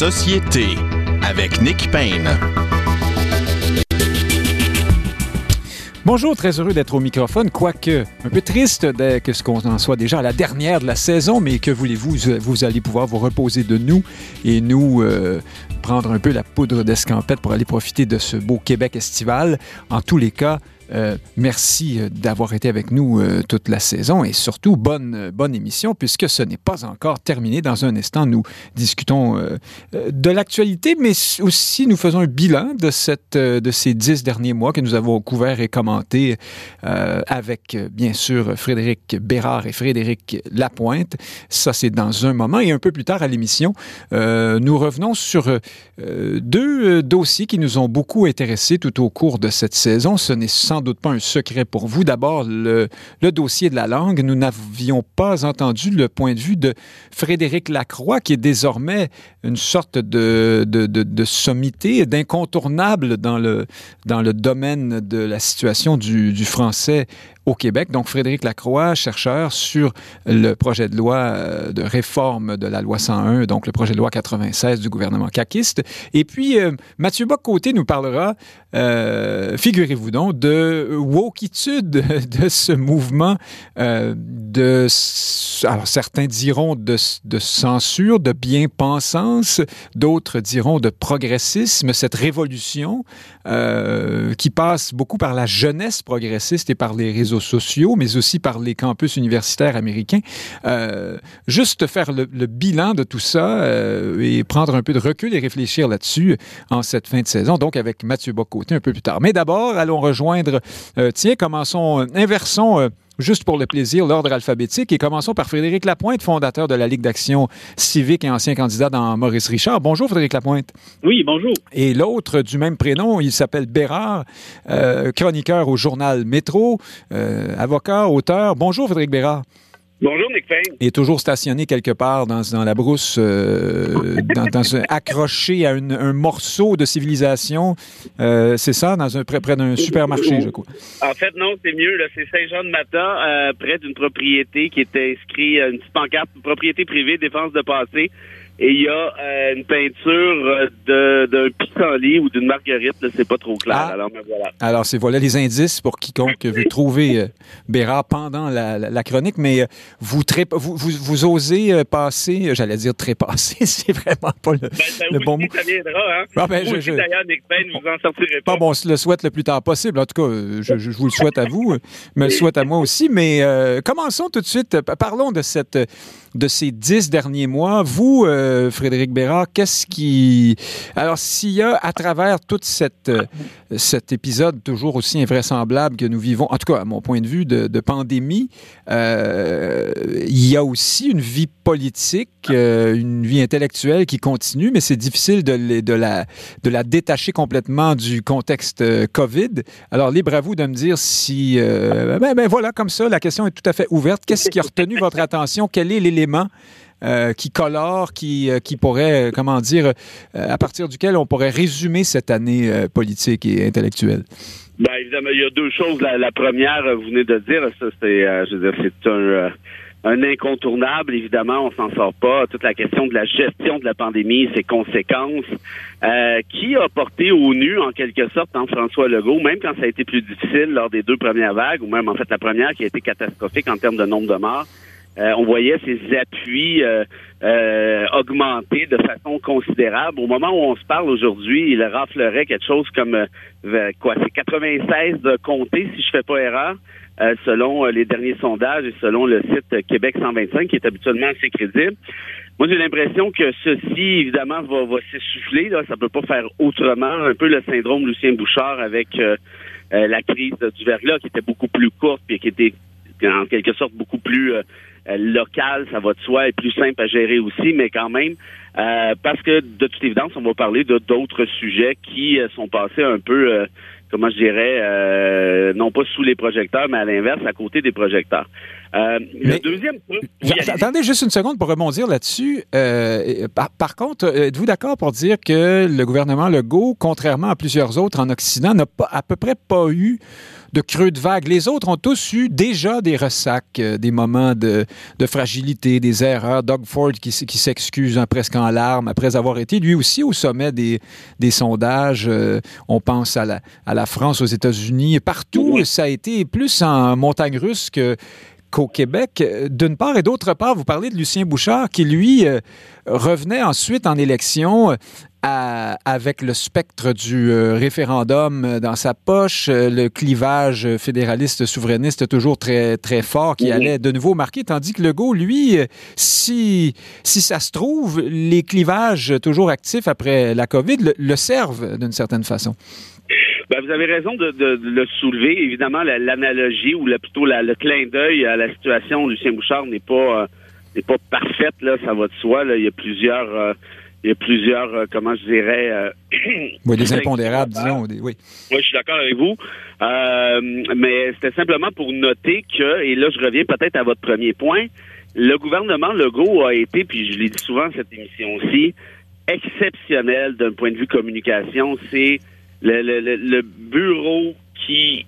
société avec Nick Payne. Bonjour, très heureux d'être au microphone, quoique un peu triste que ce qu'on en soit déjà à la dernière de la saison, mais que voulez-vous, vous allez pouvoir vous reposer de nous et nous euh, prendre un peu la poudre d'escampette pour aller profiter de ce beau Québec estival. En tous les cas, euh, merci euh, d'avoir été avec nous euh, toute la saison et surtout bonne, bonne émission puisque ce n'est pas encore terminé. Dans un instant, nous discutons de l'actualité, mais aussi nous faisons un bilan de, cette, de ces dix derniers mois que nous avons couvert et commenté avec, bien sûr, Frédéric Bérard et Frédéric Lapointe. Ça, c'est dans un moment. Et un peu plus tard à l'émission, nous revenons sur deux dossiers qui nous ont beaucoup intéressés tout au cours de cette saison. Ce n'est sans doute pas un secret pour vous. D'abord, le, dossier de la langue. Nous n'avions pas entendu le point de vue de Frédéric Lacroix, qui est désormais une sorte de, de, sommité, d'incontournable dans le, domaine de la situation du français au Québec. Donc, Frédéric Lacroix, chercheur sur le projet de loi euh, de réforme de la loi 101, donc le projet de loi 96 du gouvernement caquiste. Et puis, euh, Mathieu Bock-Côté nous parlera, euh, figurez-vous donc, de wokitude de ce mouvement alors certains diront de censure, de bien-pensance, d'autres diront de progressisme, cette révolution qui passe beaucoup par la jeunesse progressiste et par les réseaux sociaux, mais aussi par les campus universitaires américains. Euh, juste faire le, bilan de tout ça euh, et prendre un peu de recul et réfléchir là-dessus en cette fin de saison, donc avec Mathieu Bocoté un peu plus tard. Mais d'abord, allons rejoindre, euh, tiens, commençons, inversons juste pour le plaisir, l'ordre alphabétique. Et commençons par Frédéric Lapointe, fondateur de la Ligue d'action civique et ancien candidat dans Maurice Richard. Bonjour, Frédéric Lapointe. Oui, bonjour. Et l'autre du même prénom, il s'appelle Bérard, euh, chroniqueur au journal Métro, euh, avocat, auteur. Bonjour, Frédéric Bérard. Bonjour, Nick Payne. Et toujours stationné quelque part dans, dans la brousse, euh, dans, accroché à un morceau de civilisation. Euh, c'est ça, dans un, près, près d'un supermarché, je crois. En fait, non, c'est mieux. C'est Saint-Jean-de-Mata, euh, près d'une propriété qui était inscrite, une petite pancarte, propriété privée, défense de passé et il y a euh, une peinture euh, d'un pissenlit ou d'une marguerite, c'est pas trop clair. Ah. Alors, voilà. Alors, c'est voilà les indices pour quiconque veut trouver euh, Bérard pendant la, chronique, mais vous, vous, vous, vous, osez passer, j'allais dire trépasser, c'est vraiment pas le, ben, bon mot. Ça viendra, hein? Ah, ben, vous je, d'ailleurs, Nick Payne, vous en sortirez pas. Pas bon, le souhaite le plus tard possible. En tout cas, je, je vous le souhaite à vous, mais le souhaite à moi aussi. Mais commençons tout de suite. Parlons de cette de ces dix derniers mois. Vous, euh, Frédéric Bérard, qu'est-ce qui... Alors, s'il y a à travers tout euh, cet épisode toujours aussi invraisemblable que nous vivons, en tout cas à mon point de vue de, pandémie, euh, il y a aussi une vie politique, une vie intellectuelle qui continue, mais c'est difficile de, de, la, de la détacher complètement du contexte COVID. Alors, libre à vous de me dire si... ben, ben, voilà, comme ça, la question est tout à fait ouverte. Qu'est-ce qui a retenu votre attention? Quel est l'élément euh, qui colore, qui, euh, qui pourrait, euh, comment dire, à partir duquel on pourrait résumer cette année politique et intellectuelle? Bien, évidemment, il y a deux choses. La, première, vous venez de dire, ça, c'est, je veux dire, c'est un un incontournable, évidemment, on s'en sort pas. Toute la question de la gestion de la pandémie, ses conséquences, qui a porté au nu, en quelque sorte, en François Legault, même quand ça a été plus difficile lors des deux premières vagues, ou même en fait la première qui a été catastrophique en termes de nombre de morts. Euh, on voyait ces appuis euh, euh, augmenter de façon considérable. Au moment où on se parle aujourd'hui, il raflerait quelque chose comme quoi, c'est 96 de comtés, si je fais pas erreur, selon les derniers sondages et selon le site Québec 125, qui est habituellement assez crédible. Moi, j'ai l'impression que ceci, évidemment, va, va s'essouffler. Là. Ça peut pas faire autrement. Un peu le syndrome Lucien Bouchard avec la crise du verglas, qui était beaucoup plus courte et qui était en quelque sorte beaucoup plus euh, local, ça va de soi, est plus simple à gérer aussi, mais quand même, euh, parce que de toute évidence, on va parler de d'autres sujets qui euh, sont passés un peu, comment je dirais, non pas sous les projecteurs, mais à l'inverse, à côté des projecteurs. Le deuxième Attendez juste une seconde pour rebondir là-dessus. par, contre, êtes-vous d'accord pour dire que le gouvernement Legault, contrairement à plusieurs autres en Occident, n'a pas à peu près pas eu de creux de vague? Les autres ont tous eu déjà des ressacs, euh, des moments de, fragilité, des erreurs. Doug Ford qui, s'excuse hein, presque en larmes après avoir été lui aussi au sommet des, sondages. Euh, on pense à la, à la France, aux États-Unis. Partout, ça a été plus en montagne russe que, qu'au Québec. D'une part et d'autre part, vous parlez de Lucien Bouchard qui, lui, euh, revenait ensuite en élection avec le spectre du euh, référendum dans sa poche, euh, le clivage fédéraliste souverainiste toujours très très fort qui allait de nouveau marquer, tandis que Legault, lui, euh, si si ça se trouve, les clivages toujours actifs après la COVID le, servent d'une certaine façon. Ben, vous avez raison de, le soulever. Évidemment, l'analogie ou plutôt le clin d'œil à la situation de Lucien Bouchard n'est pas n'est pas parfaite là, ça va de soi. Là. Il y a plusieurs il y a plusieurs, euh, comment je dirais... Euh, oui, des impondérables, disons. oui. oui, je suis d'accord avec vous. Euh, mais c'était simplement pour noter que, et là, je reviens peut-être à votre premier point, le gouvernement Legault a été, puis je l'ai dit souvent cette émission aussi, exceptionnel d'un point de vue communication. C'est le, le, le, bureau qui,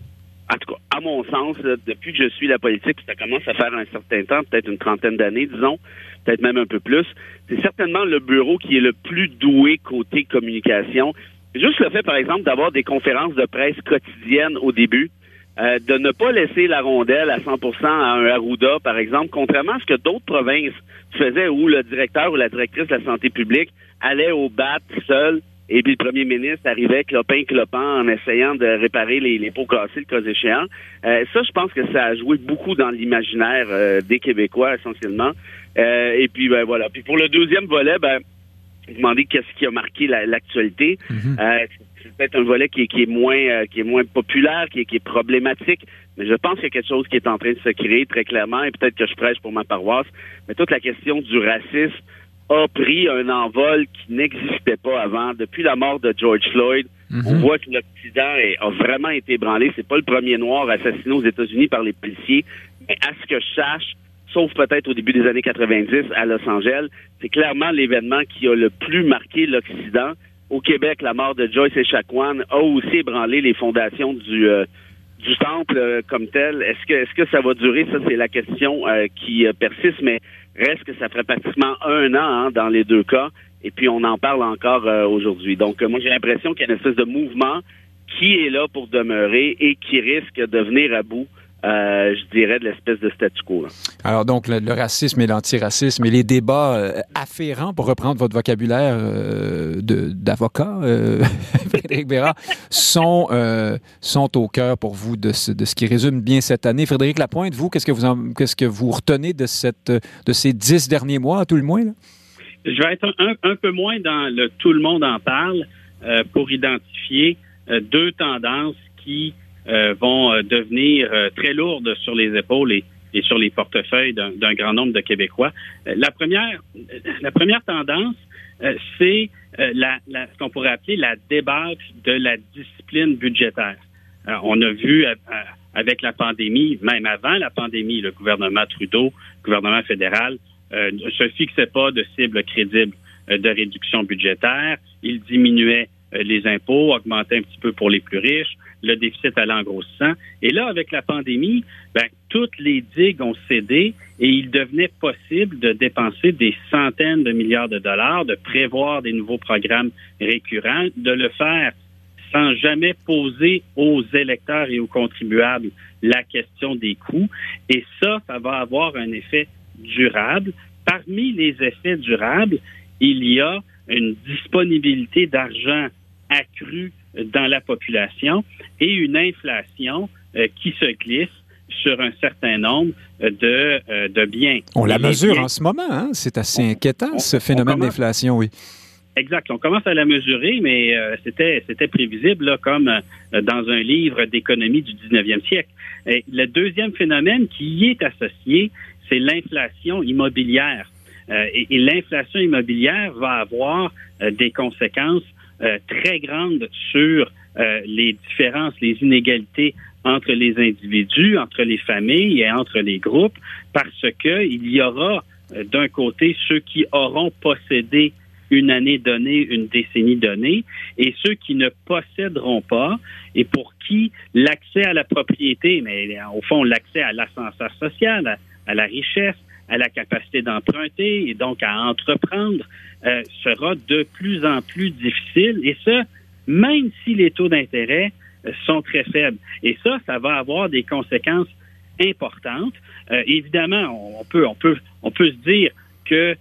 en tout cas, à mon sens, depuis que je suis la politique, ça commence à faire un certain temps, peut-être une trentaine d'années, disons, peut-être même un peu plus. C'est certainement le bureau qui est le plus doué côté communication. Juste le fait, par exemple, d'avoir des conférences de presse quotidiennes au début, euh, de ne pas laisser la rondelle à 100% à un Arruda, par exemple, contrairement à ce que d'autres provinces faisaient où le directeur ou la directrice de la santé publique allait au bat seul et puis le premier ministre arrivait clopin clopant en essayant de réparer les, les pots cassés, le cas échéant. Euh, ça, je pense que ça a joué beaucoup dans l'imaginaire euh, des Québécois essentiellement. Euh, et puis ben voilà. Puis pour le deuxième volet, ben vous demandez qu'est-ce qui a marqué l'actualité. Mhm. euh, c'est peut-être un volet qui est, qui est moins euh, qui est moins populaire, qui est, qui est problématique, mais je pense qu'il y a quelque chose qui est en train de se créer très clairement, et peut-être que je prêche pour ma paroisse, mais toute la question du racisme a pris un envol qui n'existait pas avant. Depuis la mort de George Floyd, mhm. on voit que l'Occident a vraiment été ébranlé. C'est pas le premier noir assassiné aux États-Unis par les policiers, mais à ce que je sache, sauf peut-être au début des années 90 à Los Angeles. C'est clairement l'événement qui a le plus marqué l'Occident. Au Québec, la mort de Joyce et Echaquan a aussi ébranlé les fondations du euh, du temple euh, comme tel. Est-ce que est-ce que ça va durer? Ça, c'est la question euh, qui persiste, mais reste que ça ferait pratiquement un an hein, dans les deux cas. Et puis on en parle encore aujourd'hui. Donc moi j'ai l'impression qu'il y a une espèce de mouvement qui est là pour demeurer et qui risque de venir à bout euh, je dirais, de l'espèce de statu quo. Alors donc, le, racisme et l'antiracisme et les débats euh, afférents, pour reprendre votre vocabulaire euh, d'avocat, Frédéric Béra, sont, sont au cœur pour vous de ce, de ce qui résume bien cette année. Frédéric Lapointe, vous, qu'est-ce que vous, qu'est-ce que vous retenez de, cette, de ces dix derniers mois, à tout le moins? Je vais être un, un, peu moins dans le tout le monde en parle pour identifier deux tendances qui vont euh, devenir euh, très lourdes sur les épaules et, sur les portefeuilles d'un grand nombre de Québécois. la première, la première tendance, c'est la, la, ce qu'on pourrait appeler la débâcle de la discipline budgétaire. on a vu avec la pandémie, même avant la pandémie, le gouvernement Trudeau, le gouvernement fédéral, ne se fixait pas de cible crédible de réduction budgétaire. Il diminuait les impôts, augmentait un petit peu pour les plus riches, le déficit allait en grossissant. Et là, avec la pandémie, ben, toutes les digues ont cédé et il devenait possible de dépenser des centaines de milliards de dollars, de prévoir des nouveaux programmes récurrents, de le faire sans jamais poser aux électeurs et aux contribuables la question des coûts. Et ça, ça va avoir un effet durable. Parmi les effets durables, il y a une disponibilité d'argent accrue dans la population et une inflation euh, qui se glisse sur un certain nombre de, euh, de biens. On la mesure en ce moment, hein? c'est assez inquiétant ce phénomène d'inflation, oui. Exact. On commence à la mesurer, mais euh, c'était c'était prévisible, là, comme dans un livre d'économie du 19e siècle. Et le deuxième phénomène qui y est associé, c'est l'inflation immobilière. et, et l'inflation immobilière va avoir des conséquences euh, très grande sur les différences, les inégalités entre les individus, entre les familles et entre les groupes, parce que il y aura d'un côté ceux qui auront possédé une année donnée, une décennie donnée, et ceux qui ne posséderont pas et pour qui l'accès à la propriété, mais au fond l'accès à l'ascenseur social, à, la richesse, à la capacité d'emprunter et donc à entreprendre euh, sera de plus en plus difficile. Et ça, même si les taux d'intérêt euh, sont très faibles. Et ça, ça va avoir des conséquences importantes. Euh, évidemment, on peut, on peut, on peut se dire que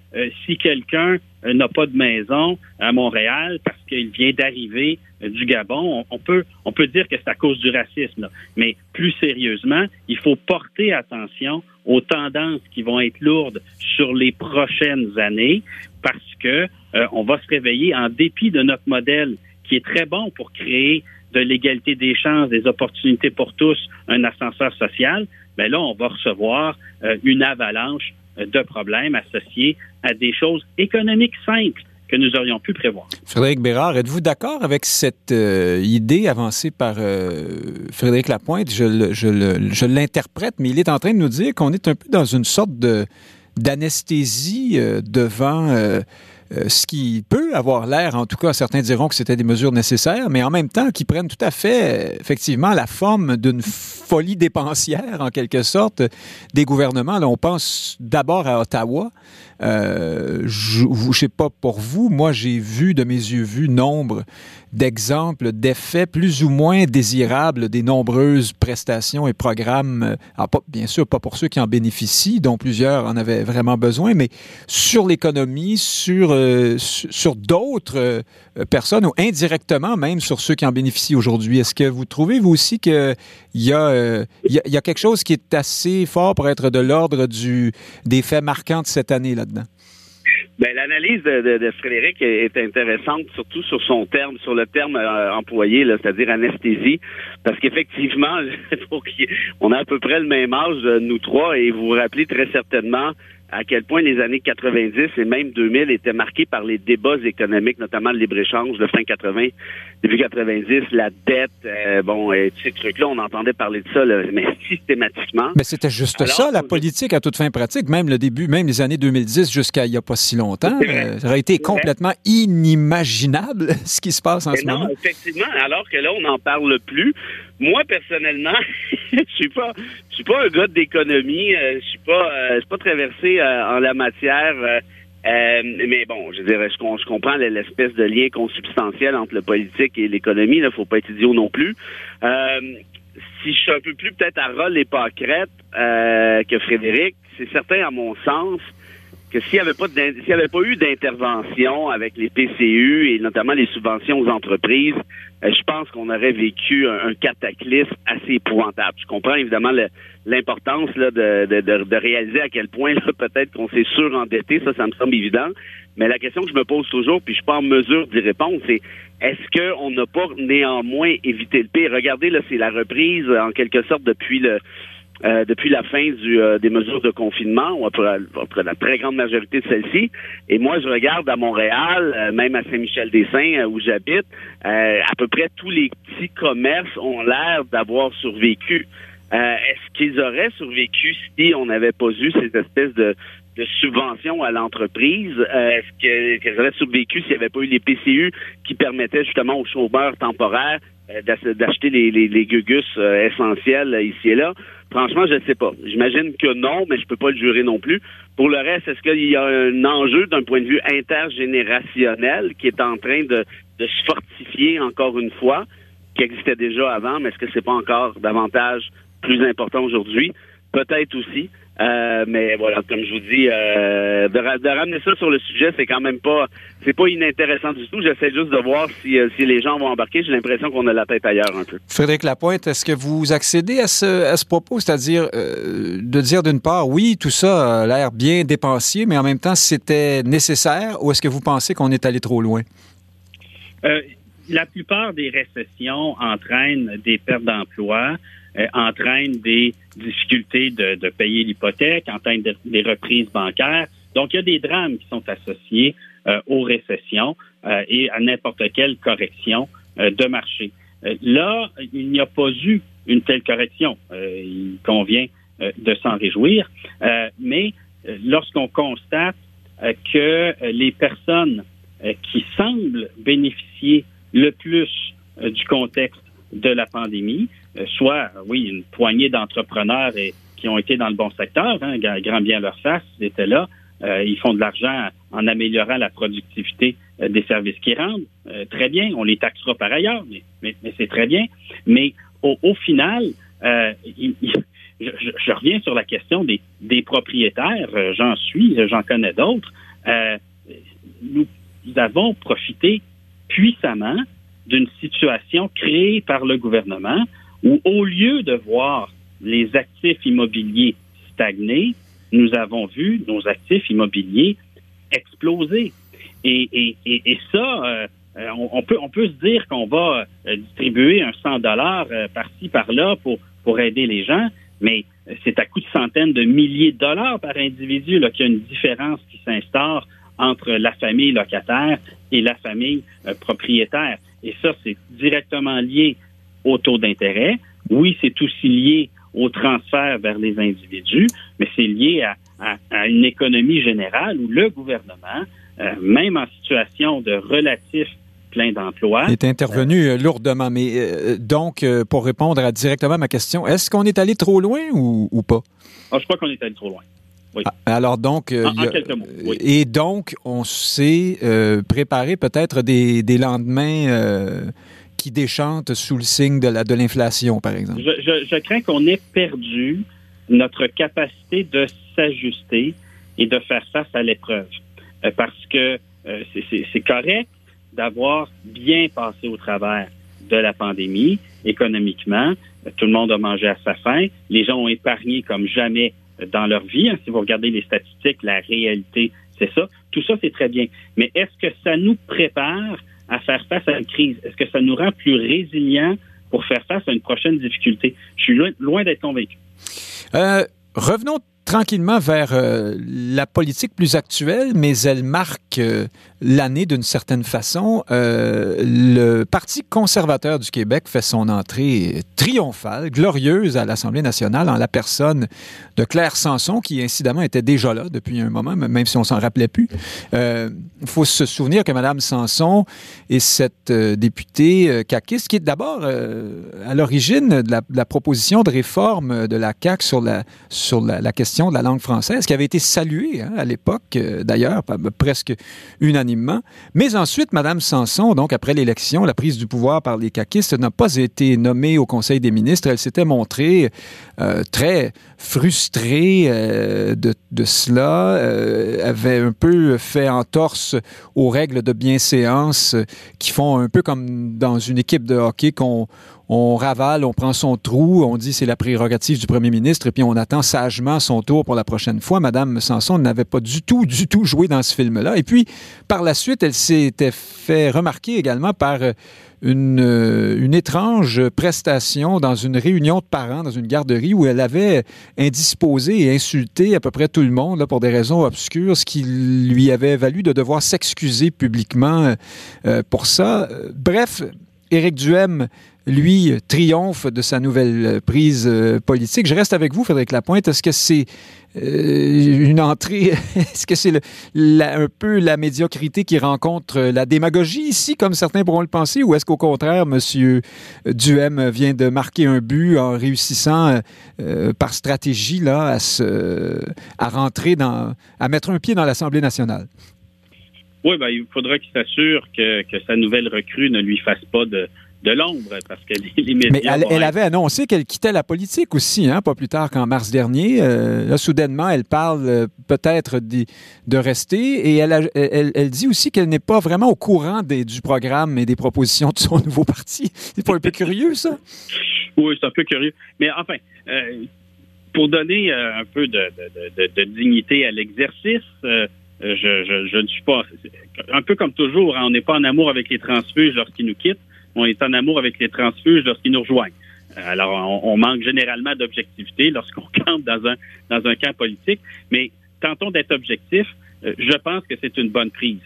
si quelqu'un euh, n'a pas de maison à Montréal parce qu'il vient d'arriver euh, du Gabon, on, peut on peut dire que c'est à cause du racisme. Mais plus sérieusement, il faut porter attention aux tendances qui vont être lourdes sur les prochaines années parce que euh, on va se réveiller en dépit de notre modèle qui est très bon pour créer de l'égalité des chances, des opportunités pour tous, un ascenseur social, mais là, on va recevoir une avalanche de problèmes associés à des choses économiques simples que nous aurions pu prévoir. Frédéric Bérard, êtes-vous d'accord avec cette euh, idée avancée par euh, Frédéric Lapointe? Je l'interprète, mais il est en train de nous dire qu'on est un peu dans une sorte de d'anesthésie euh, devant euh, ce qui peut avoir l'air, en tout cas, certains diront que c'était des mesures nécessaires, mais en même temps qui prennent tout à fait, effectivement, la forme d'une folie dépensière, en quelque sorte, des gouvernements. Là, on pense d'abord à Ottawa. Euh, je ne sais pas pour vous, moi, j'ai vu de mes yeux vus nombre d'exemples d'effets plus ou moins désirables des nombreuses prestations et programmes, euh, pas, bien sûr pas pour ceux qui en bénéficient, dont plusieurs en avaient vraiment besoin, mais sur l'économie, sur, euh, sur d'autres euh, personnes ou indirectement même sur ceux qui en bénéficient aujourd'hui. Est-ce que vous trouvez, vous aussi, qu'il y, a, il y, a quelque chose qui est assez fort pour être de l'ordre des faits marquants de cette année Ben, l'analyse de, Frédéric est intéressante, surtout sur son terme, sur le terme euh, employé, c'est-à-dire anesthésie, parce qu'effectivement, on a à peu près le même âge, euh, nous trois, et vous vous rappelez très certainement à quel point les années 90 et même 2000 étaient marquées par les débats économiques, notamment le libre-échange de fin 80, début 90, la dette, euh, bon, et ces trucs-là, on entendait parler de ça, mais systématiquement. Mais c'était juste ça, la politique à toute fin pratique, même le début, même les années 2010 jusqu'à il n'y a pas si longtemps, euh, ça aurait été complètement inimaginable ce qui se passe en ce moment. Effectivement, alors que là, on n'en parle plus. Moi, personnellement, je suis pas, je suis pas un gars d'économie. Euh, je suis pas, euh, je suis pas traversé euh, en la matière. Mais bon, je dirais, je, je comprends l'espèce de lien consubstantiel entre le politique et l'économie. Il faut pas être idiot non plus. si je suis un peu plus peut-être à rôle et pas que Frédéric, c'est certain à mon sens que s'il n'y avait pas avait pas eu d'intervention avec les PCU et notamment les subventions aux entreprises, euh, je pense qu'on aurait vécu un, cataclysme assez épouvantable. Je comprends évidemment l'importance de, de, de, réaliser à quel point peut-être qu'on s'est surendetté, ça, ça me semble évident. Mais la question que je me pose toujours, puis je suis pas en mesure d'y répondre, c'est est-ce qu'on n'a pas néanmoins évité le pire? Regardez, là, c'est la reprise en quelque sorte depuis le euh, depuis la fin du, euh, des mesures de confinement, ou après, la très grande majorité de celles-ci. Et moi, je regarde à Montréal, euh, même à Saint-Michel-des-Saints, où j'habite, à peu près tous les petits commerces ont l'air d'avoir survécu. Est-ce qu'ils auraient survécu si on n'avait pas eu cette espèce de, de à l'entreprise? Est-ce qu'elles auraient survécu s'il n'y avait pas eu les PCU qui permettaient justement aux chômeurs temporaires d'acheter les, les, les gugus essentiels ici et là? Franchement, je ne sais pas. J'imagine que non, mais je peux pas le jurer non plus. Pour le reste, est-ce qu'il y a un enjeu d'un point de vue intergénérationnel qui est en train de, de se fortifier encore une fois, qui existait déjà avant, mais est-ce que c'est pas encore davantage plus important aujourd'hui? Peut-être aussi. Euh, mais voilà, comme je vous dis, euh, de, ramener ça sur le sujet, c'est quand même pas, c'est pas inintéressant du tout. J'essaie juste de voir si, euh, si les gens vont embarquer. J'ai l'impression qu'on a la tête ailleurs un peu. Frédéric Lapointe, est-ce que vous accédez à ce, à ce propos, c'est-à-dire de dire d'une part, oui, tout ça a l'air bien dépensier, mais en même temps, c'était nécessaire, ou est-ce que vous pensez qu'on est allé trop loin? la plupart des récessions entraînent des pertes d'emplois. Euh, entraîne des difficultés de, de payer l'hypothèque, entraîne des reprises bancaires. Donc, il y a des drames qui sont associés euh, aux récessions euh, et à n'importe quelle correction de marché. là, il n'y a pas eu une telle correction. il convient de s'en réjouir. mais lorsqu'on constate que les personnes qui semblent bénéficier le plus du contexte de la pandémie, soit, oui, une poignée d'entrepreneurs qui ont été dans le bon secteur, hein, grand bien leur face, ils étaient là, euh, ils font de l'argent en améliorant la productivité euh, des services qu'ils rendent. Euh, très bien, on les taxera par ailleurs, mais, c'est très bien. Mais au, final, je, reviens sur la question des propriétaires. J'en suis, j'en connais d'autres. nous avons profité puissamment d'une situation créée par le gouvernement où, au lieu de voir les actifs immobiliers stagner, nous avons vu nos actifs immobiliers exploser. Et, et, et, ça, euh, on, peut, on peut se dire qu'on va euh, distribuer un 100 dollars euh, par-ci, par-là pour, pour aider les gens, mais c'est à coût de centaines de milliers de dollars par individu qu'il y a une différence qui s'instaure entre la famille locataire et la famille propriétaire. Et ça, c'est directement lié au taux d'intérêt. Oui, c'est aussi lié au transfert vers les individus, mais c'est lié à, une économie générale où le gouvernement, euh, même en situation de relatif plein d'emplois. est intervenu euh, lourdement. Mais euh, donc, pour répondre à, directement à ma question, est-ce qu'on est allé trop loin ou, pas? Ah, je crois qu'on est allé trop loin. Oui. Ah, alors donc, en, quelques mots, oui. et donc, on s'est préparé peut-être des, des lendemains qui déchante sous le signe de l'inflation, par exemple? Je, crains qu'on ait perdu notre capacité de s'ajuster et de faire face à l'épreuve. Euh, parce que euh, c'est correct d'avoir bien passé au travers de la pandémie économiquement. Tout le monde a mangé à sa faim. Les gens ont épargné comme jamais dans leur vie. Hein. Si vous regardez les statistiques, la réalité, c'est ça. Tout ça, c'est très bien. Mais est-ce que ça nous prépare à faire face à une crise? Est-ce que ça nous rend plus résilients pour faire face à une prochaine difficulté? Je suis loin, d'être convaincu. Euh, revenons tranquillement vers euh, la politique plus actuelle, mais elle marque euh, l'année d'une certaine façon. Euh, le Parti conservateur du Québec fait son entrée triomphale, glorieuse à l'Assemblée nationale en la personne de Claire Sanson, qui incidemment était déjà là depuis un moment, même si on s'en rappelait plus. Il faut se souvenir que Mme Sanson est cette députée caquiste qui est d'abord à l'origine de, la, proposition de réforme de la CAQ sur la, sur la question de la langue française, qui avait été saluée hein, à l'époque, euh, d'ailleurs, presque unanimement. Mais ensuite, Mme Sanson, donc après l'élection, la prise du pouvoir par les caquistes, n'a pas été nommée au Conseil des ministres. Elle s'était montrée euh, très frustrée euh, de, cela, avait un peu fait entorse aux règles de bienséance qui font un peu comme dans une équipe de hockey qu'on on ravale, on prend son trou, on dit c'est la prérogative du premier ministre, et puis on attend sagement son tour pour la prochaine fois. Madame Sanson n'avait pas du tout, du tout joué dans ce film-là. Et puis, par la suite, elle s'était fait remarquer également par euh, une, euh, une, étrange prestation dans une réunion de parents dans une garderie où elle avait indisposé et insulté à peu près tout le monde là, pour des raisons obscures, ce qui lui avait valu de devoir s'excuser publiquement euh, pour ça. Bref, Éric Duhem lui, triomphe de sa nouvelle prise euh, politique. Je reste avec vous, Frédéric Lapointe. Est-ce que c'est une entrée, est-ce que c'est un peu la médiocrité qui rencontre la démagogie ici, comme certains pourront le penser, ou est-ce qu'au contraire, M. Duhem vient de marquer un but en réussissant euh, par stratégie là, à, se, à rentrer dans, à mettre un pied dans l'Assemblée nationale? Oui, ben, il faudra qu'il s'assure que, que sa nouvelle recrue ne lui fasse pas de, de l'ombre, parce que les, médias... Mais elle, avait annoncé qu'elle quittait la politique aussi, hein, pas plus tard qu'en mars dernier. Euh, là, soudainement, elle parle euh, peut-être de, rester et elle, elle, dit aussi qu'elle n'est pas vraiment au courant des, du programme et des propositions de son nouveau parti. C'est pas un peu curieux, ça? Oui, c'est un peu curieux. Mais enfin, euh, pour donner un peu de, dignité à l'exercice, je, je, ne suis pas... Un peu comme toujours, hein, on n'est pas en amour avec les transfuges lorsqu'ils nous quittent on est en amour avec les transfuges lorsqu'ils nous rejoignent. Euh, alors, on, manque généralement d'objectivité lorsqu'on campe dans un, dans un camp politique, mais tentons d'être objectifs. Euh, je pense que c'est une bonne prise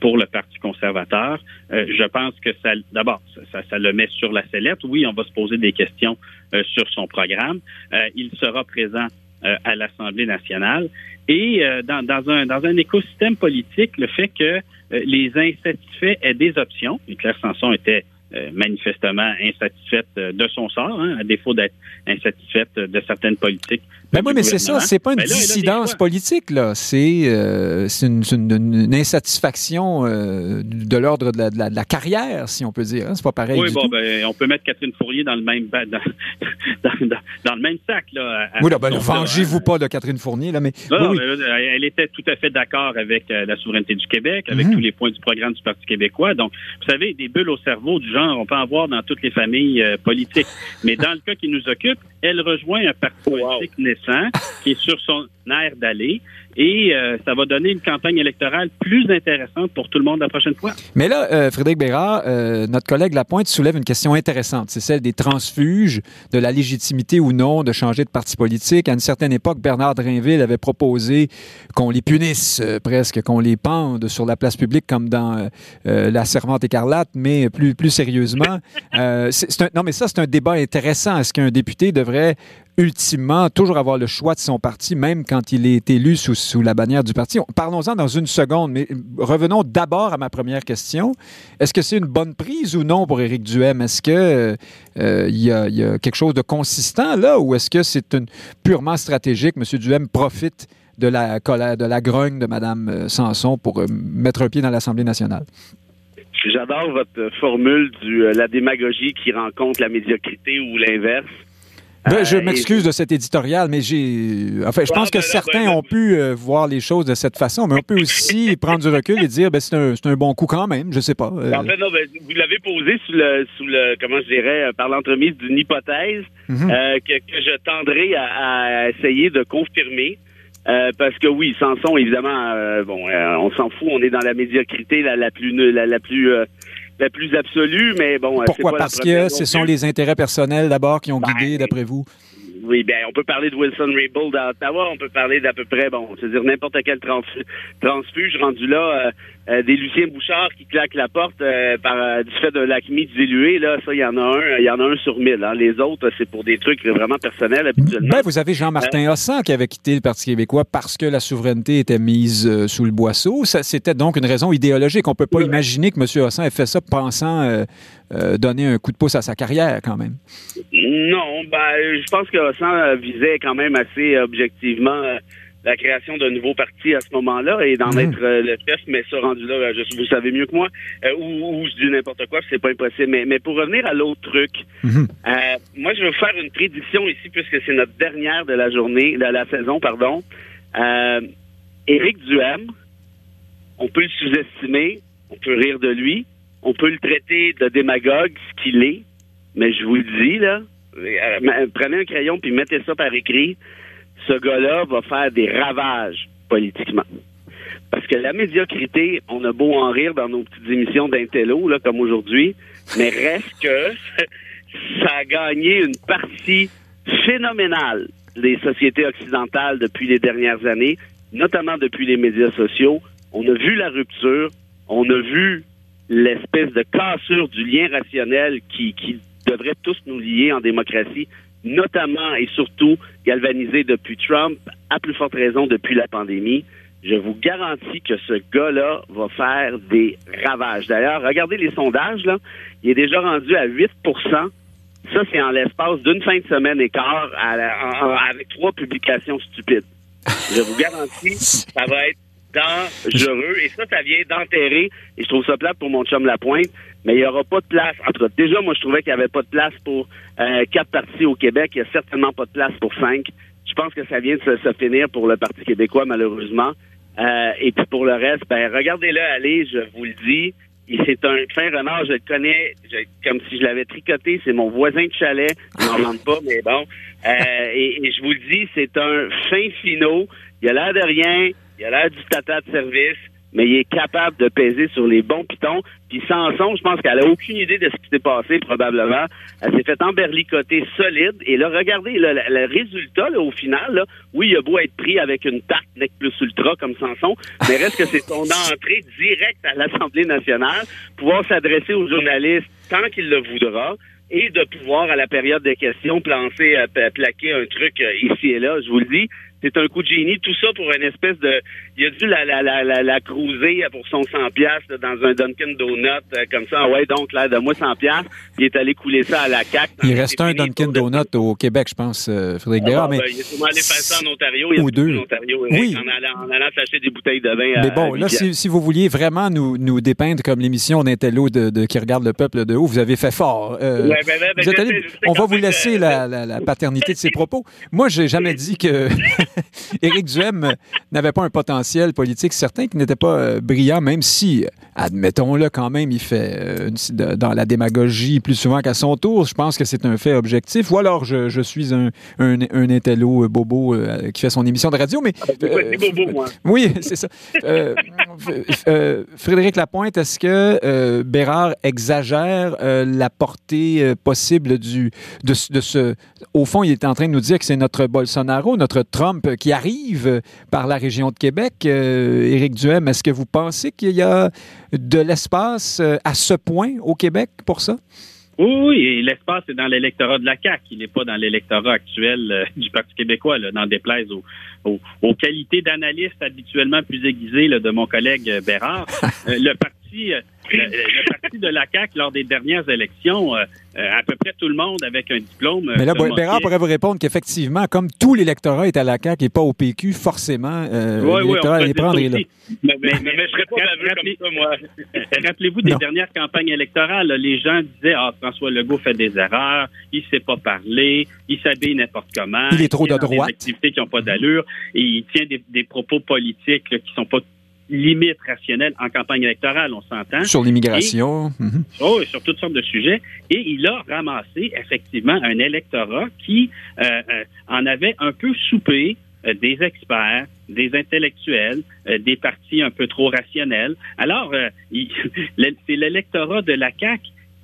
pour le Parti conservateur. je pense que ça, d'abord, ça, ça, le met sur la sellette. Oui, on va se poser des questions sur son programme. il sera présent à l'Assemblée nationale. Et dans, dans, un, dans un écosystème politique, le fait que les insatisfaits aient des options, et Claire Sanson était euh, manifestement insatisfaite euh, de son sort, hein, à défaut d'être insatisfaite de certaines politiques. Ben oui, mais c'est ça, c'est pas une ben dissidence politique, là. C'est euh, une, insatisfaction de l'ordre de, la, carrière, si on peut dire. Hein. C'est pas pareil. Oui, bon, Ben, on peut mettre Catherine Fourier dans le même dans, dans, le même sac, là. oui, là, ben, vengez-vous pas de Catherine Fournier, là, mais. Non, elle était tout à fait d'accord avec la souveraineté du Québec, avec mhm. tous les points du programme du Parti québécois. Donc, vous savez, des bulles au cerveau du on peut en voir dans toutes les familles euh, politiques. Mais dans le cas qui nous occupe, elle rejoint un parti politique naissant qui est sur son air d'aller et euh, ça va donner une campagne électorale plus intéressante pour tout le monde la prochaine fois. Mais là, euh, Frédéric Bérard, euh, notre collègue Lapointe soulève une question intéressante. C'est celle des transfuges, de la légitimité ou non de changer de parti politique. À une certaine époque, Bernard Drinville avait proposé qu'on les punisse presque, qu'on les pende sur la place publique comme dans La Servante écarlate, mais plus, plus sérieusement. non, mais ça, c'est un débat intéressant. Est-ce qu'un député devrait ultimement toujours avoir le choix de son parti, même quand il est élu sous, la bannière du parti. Parlons-en dans une seconde, mais revenons d'abord à ma première question. Est-ce que c'est une bonne prise ou non pour Éric Duhem? Est-ce qu'il euh, euh, y, a, quelque chose de consistant là ou est-ce que c'est purement stratégique? M. Duhem profite de la, de la grogne de Mme euh, Sanson pour mettre un pied dans l'Assemblée nationale? J'adore votre formule de la démagogie qui rencontre la médiocrité ou l'inverse. Ben, je euh, m'excuse de cet éditorial, mais j'ai. Enfin, je pense que ben, certains ben, ont pu euh, voir les choses de cette façon, mais on peut aussi prendre du recul et dire, ben, c'est un, un, bon coup quand même. Je sais pas. Euh. En fait, non, vous l'avez posé sous le, sous le, comment je dirais, par l'entremise d'une hypothèse mhm. que, que, je tendrai à, à essayer de confirmer. parce que oui, Samson, évidemment, bon, on s'en fout, on est dans la médiocrité la, la plus la, la plus la plus absolue, mais bon. Euh, Pourquoi? Parce que ce sont les intérêts personnels d'abord qui ont ben, guidé, d'après vous? Oui, bien, on peut parler de Wilson Raybould à Ottawa, on peut parler d'à peu près, bon, c'est-à-dire n'importe quel transfuge rendu là, euh, euh, des Lucien Bouchard qui claquent la porte euh, par du fait d'un lacmie dilué, là, ça, il y en a un, il y en a un sur mille. Hein. Les autres, c'est pour des trucs vraiment personnels habituellement. Ben, vous avez Jean-Martin Hossan qui avait quitté le Parti québécois parce que la souveraineté était mise sous le boisseau. Ça, c'était donc une raison idéologique. On peut pas imaginer que M. Hossan ait fait ça pensant donner un coup de pouce à sa carrière, quand même. Non, ben, je pense que Hossan visait quand même assez objectivement la création d'un nouveau parti à ce moment-là et d'en mhm. être euh, le chef, mais ça rendu là, euh, je, vous savez mieux que moi, euh, ou, ou, je dis n'importe quoi, c'est pas impossible. Mais, mais pour revenir à l'autre truc, mhm. moi je vais vous faire une prédiction ici puisque c'est notre dernière de la journée, de la saison, pardon. Éric Duhem, on peut le sous-estimer, on peut rire de lui, on peut le traiter de démagogue, ce qu'il est, mais je vous le dis là, prenez un crayon puis mettez ça par écrit ce gars-là va faire des ravages politiquement. Parce que la médiocrité, on a beau en rire dans nos petites émissions d'intello, comme aujourd'hui, mais reste que ça a gagné une partie phénoménale des sociétés occidentales depuis les dernières années, notamment depuis les médias sociaux. On a vu la rupture, on a vu l'espèce de cassure du lien rationnel qui devrait tous nous lier en démocratie notamment et surtout galvanisé depuis Trump, à plus forte raison depuis la pandémie. Je vous garantis que ce gars-là va faire des ravages. D'ailleurs, regardez les sondages, là. Il est déjà rendu à 8% Ça, c'est en l'espace d'une fin de semaine et quart avec trois publications stupides. Je vous garantis, ça va être dangereux. Et ça, ça vient d'enterrer. Et je trouve ça plate pour mon chum Lapointe mais il n'y aura pas de place. Entre déjà, moi, je trouvais qu'il n'y avait pas de place pour euh, quatre partis au Québec. Il n'y a certainement pas de place pour cinq. Je pense que ça vient de se, finir pour le Parti québécois, malheureusement. Euh, et puis pour le reste, ben regardez-le aller, je vous le dis. C'est un fin renard, je le connais comme si je l'avais tricoté. C'est mon voisin de chalet. Je n'en demande pas, mais bon. Euh, et, et, je vous le dis, c'est un fin finot. Il a l'air de rien. Il a l'air du tata de service mais il est capable de peser sur les bons pitons. Puis Sanson, je pense qu'elle a aucune idée de ce qui s'est passé, probablement. Elle s'est fait emberlicoter solide. Et là, regardez le, résultat, au final, là, oui, il a beau être pris avec une tarte Nec Plus Ultra comme Sanson, mais reste que c'est son entrée directe à l'Assemblée nationale, pouvoir s'adresser aux journalistes tant qu'il le voudra et de pouvoir, à la période des questions, plancer, euh, plaquer un truc euh, ici et là, je vous le dis c'est un coup de génie. Tout ça pour une espèce de... Il a dû la, la, la, la, cruiser pour son 100 piastres dans un Dunkin' Donut, euh, comme ça. Ouais, donc, là, de moi 100 piastres. Il est allé couler ça à la CAQ. Il reste un Dunkin' Donut au Québec, je pense, euh, Frédéric ah, Bérard. mais... Ben, il est sûrement allé faire ça en Ontario. Il Ou deux. En Ontario, oui. En allant, en allant s'acheter des bouteilles de vin Mais bon, là, si, si, vous vouliez vraiment nous, nous dépeindre comme l'émission d'Intello de, de, qui regarde le peuple de haut, vous avez fait fort. Euh, ouais, ben, ben, ben allé... on va vous laisser la, la, paternité de ses propos. Moi, j'ai jamais dit que Éric Duhem n'avait pas un potentiel politique certain, qui n'était pas euh, brillant, même si, admettons-le quand même, il fait euh, dans la démagogie plus souvent qu'à son tour. Je pense que c'est un fait objectif. Ou alors je, suis un, un, un intello euh, bobo qui fait son émission de radio. Mais, moi. Oui, c'est ça. Frédéric Lapointe, est-ce que Bérard exagère la portée possible du, de, de ce... Au fond, il est en train de nous dire que c'est notre Bolsonaro, notre Trump qui arrive par la région de Québec. Euh, Éric Duhem, est-ce que vous pensez qu'il y a de l'espace euh, à ce point au Québec pour ça? Oui, oui, l'espace est dans l'électorat de la CAQ. Il n'est pas dans l'électorat actuel euh, du Parti québécois, là, dans déplaise aux, aux, qualités d'analyste habituellement plus aiguisées de mon collègue Bérard. le parti le, parti de la CAQ, lors des dernières élections, euh, euh, à peu près tout le monde avec un diplôme. Mais là, Bérard pourrait vous répondre qu'effectivement, comme tout l'électorat est à la CAQ et pas au PQ, forcément, euh, l'électorat allait prendre là. Mais, mais, mais, je serais pas comme ça, moi. Rappelez-vous des dernières campagnes électorales, les gens disaient Ah, François Legault fait des erreurs, il sait pas parler, il s'habille n'importe comment. Il est trop de droite. Des activités qui n'ont pas d'allure et il tient des, des propos politiques qui sont pas limite rationnelle en campagne électorale, on s'entend. Sur l'immigration. Mhm. Oh, sur toutes sortes de sujets. Et il a ramassé effectivement un électorat qui euh, euh, en avait un peu soupé euh, des experts, des intellectuels, des partis un peu trop rationnels. Alors, c'est l'électorat de la CAQ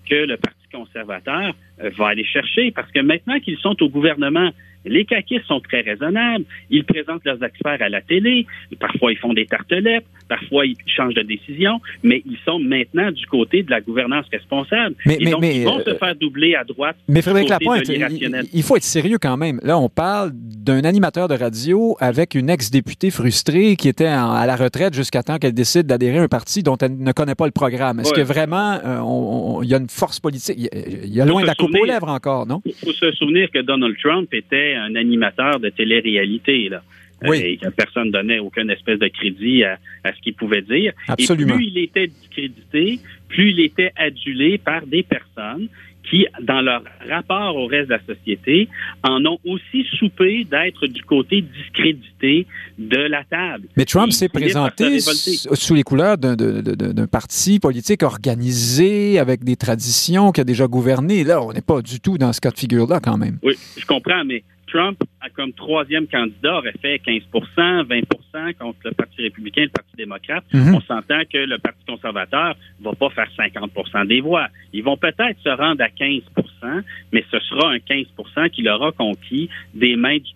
que le Parti conservateur va aller chercher parce que maintenant qu'ils sont au gouvernement, les caquistes sont très raisonnables. Ils présentent leurs experts à la télé. Parfois, ils font des tartelettes. Parfois, ils changent de décision. Mais ils sont maintenant du côté de la gouvernance responsable. Mais, Et donc, ils vont se euh, faire doubler à droite. Mais Frédéric Lapointe, il, il, faut être sérieux quand même. Là, on parle d'un animateur de radio avec une ex-députée frustrée qui était à la retraite jusqu'à temps qu'elle décide d'adhérer à un parti dont elle ne connaît pas le programme. Est-ce que vraiment, euh, il y a une force politique? Il y a, loin de la coupe aux lèvres encore, non? Il faut se souvenir que Donald Trump était un animateur de télé-réalité. Là. Oui. Et que personne ne donnait aucune espèce de crédit à, ce qu'il pouvait dire. Absolument. Et plus il était discrédité, plus il était adulé par des personnes qui, dans leur rapport au reste de la société, en ont aussi soupé d'être du côté discrédité de la table. Mais Trump s'est présenté sous les couleurs d'un parti politique organisé, avec des traditions, qui a déjà gouverné. Là, on n'est pas du tout dans ce cas de figure-là, quand même. Oui, je comprends, mais Trump, comme troisième candidat, aurait fait 15% 20% contre le Parti républicain et le Parti démocrate. Mhm. On s'entend que le Parti conservateur ne va pas faire 50% des voix. Ils vont peut-être se rendre à 15% mais ce sera un 15% qu'il aura conquis des mains du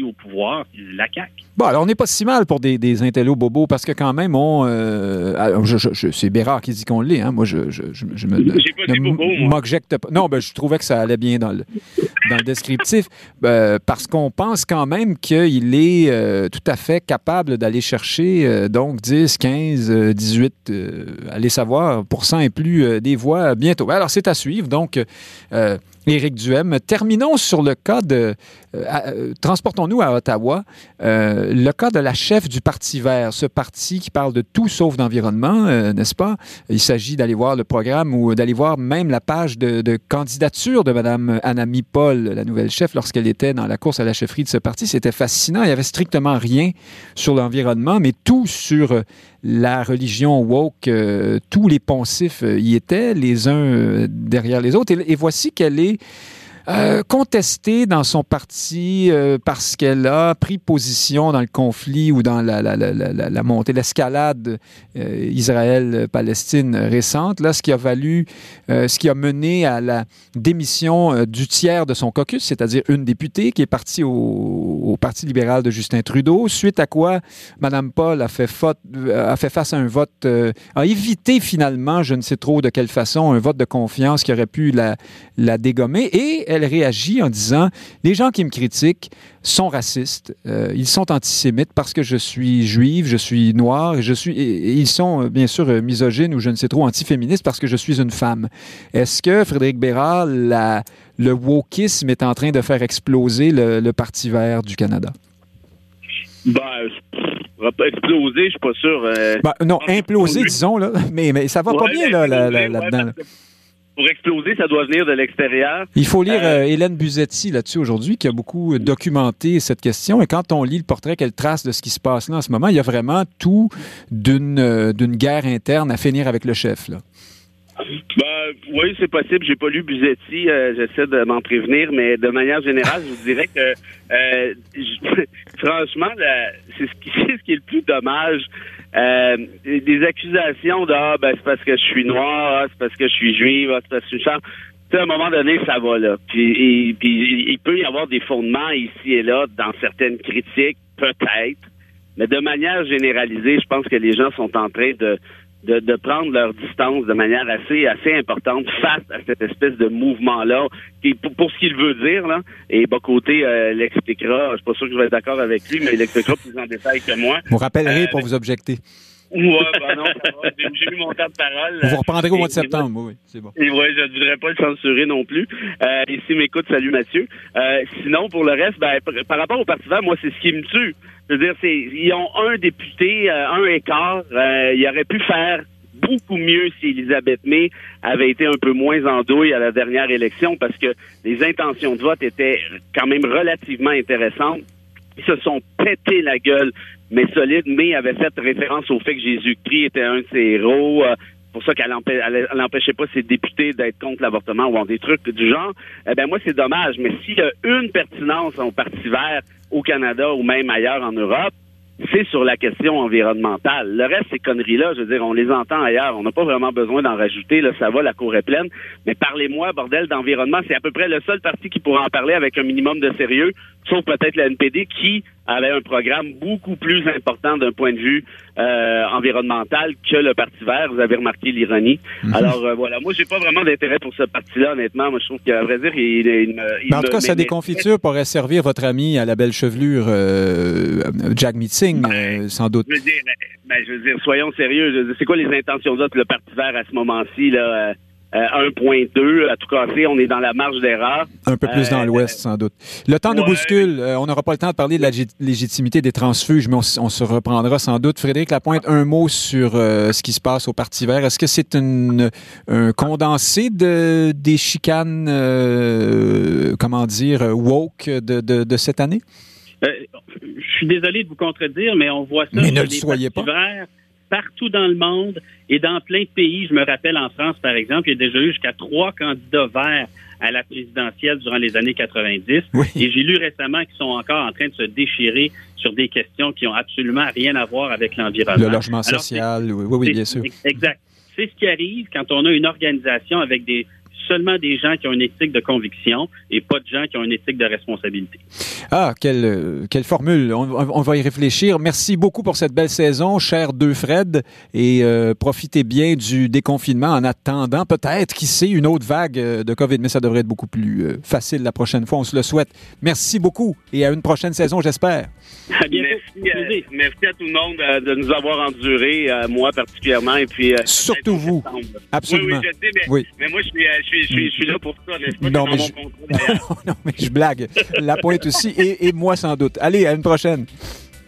au pouvoir, la CAQ. Bon, alors on n'est pas si mal pour des, des intellos bobos parce que quand même, on, euh, c'est Bérard qui dit qu'on l'est. Hein. Moi, je, je, je, me m'objecte pas. Non, ben, je trouvais que ça allait bien dans le, dans le descriptif ben, parce qu'on pense quand même qu'il est euh, tout à fait capable d'aller chercher euh, donc 10, 15, 18, allez savoir, pour cent et plus des voix bientôt. Alors, c'est à suivre. Donc, Éric Duhem. Terminons sur le cas de... Euh, euh, transportons-nous à Ottawa. Euh, le cas de la chef du Parti vert, ce parti qui parle de tout sauf d'environnement, n'est-ce pas? Il s'agit d'aller voir le programme ou d'aller voir même la page de, candidature de Mme Anami Paul, la nouvelle chef, lorsqu'elle était dans la course à la chefferie de ce parti. C'était fascinant. Il n'y avait strictement rien sur l'environnement, mais tout sur la religion woke, euh, tous les poncifs euh, y étaient, les uns euh, derrière les autres. Et, voici qu'elle est euh, contestée dans son parti euh, parce qu'elle a pris position dans le conflit ou dans la, montée, l'escalade euh, Israël-Palestine récente, là, ce qui a valu, ce qui a mené à la démission du tiers de son caucus, c'est-à-dire une députée qui est partie au, Parti libéral de Justin Trudeau, suite à quoi Mme Paul a fait, a fait face à un vote, a évité finalement, je ne sais trop de quelle façon, un vote de confiance qui aurait pu la, la dégommer. Et elle réagit en disant Les gens qui me critiquent sont racistes, euh, ils sont antisémites parce que je suis juive, je suis noire, et, je suis, et, et ils sont euh, bien sûr euh, misogynes ou je ne sais trop antiféministes parce que je suis une femme. Est-ce que, Frédéric Bérard, la, le wokisme est en train de faire exploser le, le Parti vert du Canada? Ben, exploser, je suis pas sûr. Euh, ben, non, imploser, disons, là. Mais, mais ça va ouais, pas bien, là, là, là, là-dedans. Ouais, pour exploser, ça doit venir de l'extérieur. Il faut lire euh, Hélène Buzetti là-dessus aujourd'hui, qui a beaucoup documenté cette question. Et quand on lit le portrait qu'elle trace de ce qui se passe là en ce moment, il y a vraiment tout d'une euh, d'une guerre interne à finir avec le chef. Là. Ben, oui, c'est possible. J'ai pas lu Buzetti. Euh, J'essaie de m'en prévenir, mais de manière générale, je vous dirais que euh, je, franchement, c'est ce, qui, ce qui est le plus dommage. Euh, des accusations de ah, ben c'est parce que je suis noir, ah, c'est parce que je suis juive, ah, c'est parce que je suis à un moment donné, ça va là. Puis, et, puis il peut y avoir des fondements ici et là dans certaines critiques, peut-être. Mais de manière généralisée, je pense que les gens sont en train de de, de, prendre leur distance de manière assez assez importante face à cette espèce de mouvement-là, qui pour, pour ce qu'il veut dire, là, et Bocoté euh, l'expliquera, je suis pas sûr que je vais être d'accord avec lui, mais il l'expliquera plus en détail que moi. Vous rappellerez euh, pour vous objecter. Ouais, ben non. J'ai eu mon temps de parole. Vous reprendrez au mois de septembre, oui, c'est bon. Et ouais, je ne voudrais pas le censurer non plus. Euh, ici, m'écoute, salut Mathieu. Euh, sinon, pour le reste, ben, par rapport au Parti vert, moi, c'est ce qui me tue. Je veux dire, c'est, ils ont un député, euh, un écart. Euh, ils auraient pu faire beaucoup mieux si Elisabeth May avait été un peu moins en douille à la dernière élection parce que les intentions de vote étaient quand même relativement intéressantes. Ils se sont pété la gueule mais solide. Mais avait fait référence au fait que Jésus-Christ était un de ses héros. Euh, pour ça qu'elle n'empêchait pas ses députés d'être contre l'avortement ou des trucs du genre. Eh ben moi, c'est dommage. Mais s'il y a une pertinence au Parti vert au Canada ou même ailleurs en Europe, c'est sur la question environnementale. Le reste, ces conneries-là, je veux dire, on les entend ailleurs. On n'a pas vraiment besoin d'en rajouter. Là, ça va, la cour est pleine. Mais parlez-moi, bordel, d'environnement. C'est à peu près le seul parti qui pourra en parler avec un minimum de sérieux, sauf peut-être la NPD, qui avait un programme beaucoup plus important d'un point de vue euh, environnemental que le Parti vert. Vous avez remarqué l'ironie. Mm -hmm. Alors euh, voilà, moi j'ai pas vraiment d'intérêt pour ce parti-là, honnêtement. Moi je trouve qu'à vrai dire, il, il, il, il En tout cas, sa déconfiture pourrait servir votre ami à la belle chevelure, euh, Jack Meeting, ben, sans doute. Je veux dire, ben, je veux dire, soyons sérieux. C'est quoi les intentions d'autres le Parti vert à ce moment-ci là? Euh, 1.2 à tout casser, on est dans la marge d'erreur. Un peu plus euh, dans l'ouest, sans doute. Le temps ouais. nous bouscule. Euh, on n'aura pas le temps de parler de la légitimité des transfuges, mais on, on, se reprendra sans doute. Frédéric Lapointe, un mot sur euh, ce qui se passe au Parti vert. Est-ce que c'est un condensé de, des chicanes, comment dire, woke de, de, de cette année? je suis désolé de vous contredire, mais on voit ça. Mais ne le soyez pas. Verts partout dans le monde et dans plein de pays. Je me rappelle en France, par exemple, il y a déjà eu jusqu'à trois candidats verts à la présidentielle durant les années 90. Oui. Et j'ai lu récemment qu'ils sont encore en train de se déchirer sur des questions qui ont absolument rien à voir avec l'environnement. Le logement social, Alors, oui, oui, bien sûr. Exact. C'est ce qui arrive quand on a une organisation avec des seulement des gens qui ont une éthique de conviction et pas de gens qui ont une éthique de responsabilité. Ah, quelle, quelle formule. On, va y réfléchir. Merci beaucoup pour cette belle saison, cher deux Fred, et euh, profitez bien du déconfinement en attendant peut-être, qui sait, une autre vague euh, de COVID, mais ça devrait être beaucoup plus euh, facile la prochaine fois. On se le souhaite. Merci beaucoup et à une prochaine saison, j'espère. À bientôt. Merci, euh, merci, à tout le monde euh, de nous avoir endurés, euh, moi particulièrement, et puis surtout vous. Absolument. Oui, oui, je sais, mais, oui. mais moi je suis, je suis, je suis, je suis là pour ça, pas? Non, mais je... non, mais je blague. La pointe aussi, et, et moi sans doute. Allez, à une prochaine.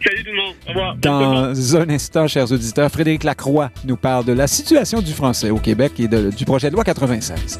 Salut tout le monde. Au revoir. Dans un instant, chers auditeurs, Frédéric Lacroix nous parle de la situation du français au Québec et de, du projet de loi 96.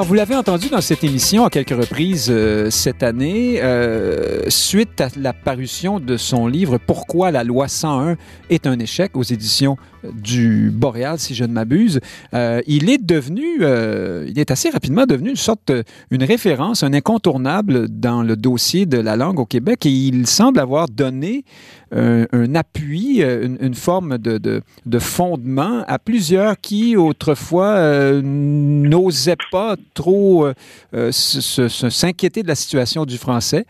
Alors, vous l'avez entendu dans cette émission à quelques reprises euh, cette année, euh, suite à la parution de son livre Pourquoi la loi 101 est un échec aux éditions du Boréal, si je ne m'abuse. Euh, il est devenu, euh, il est assez rapidement devenu une sorte, une référence, un incontournable dans le dossier de la langue au Québec et il semble avoir donné un, appui, une, forme de, de, de, fondement à plusieurs qui autrefois euh, n'osaient pas trop s'inquiéter de la situation du français,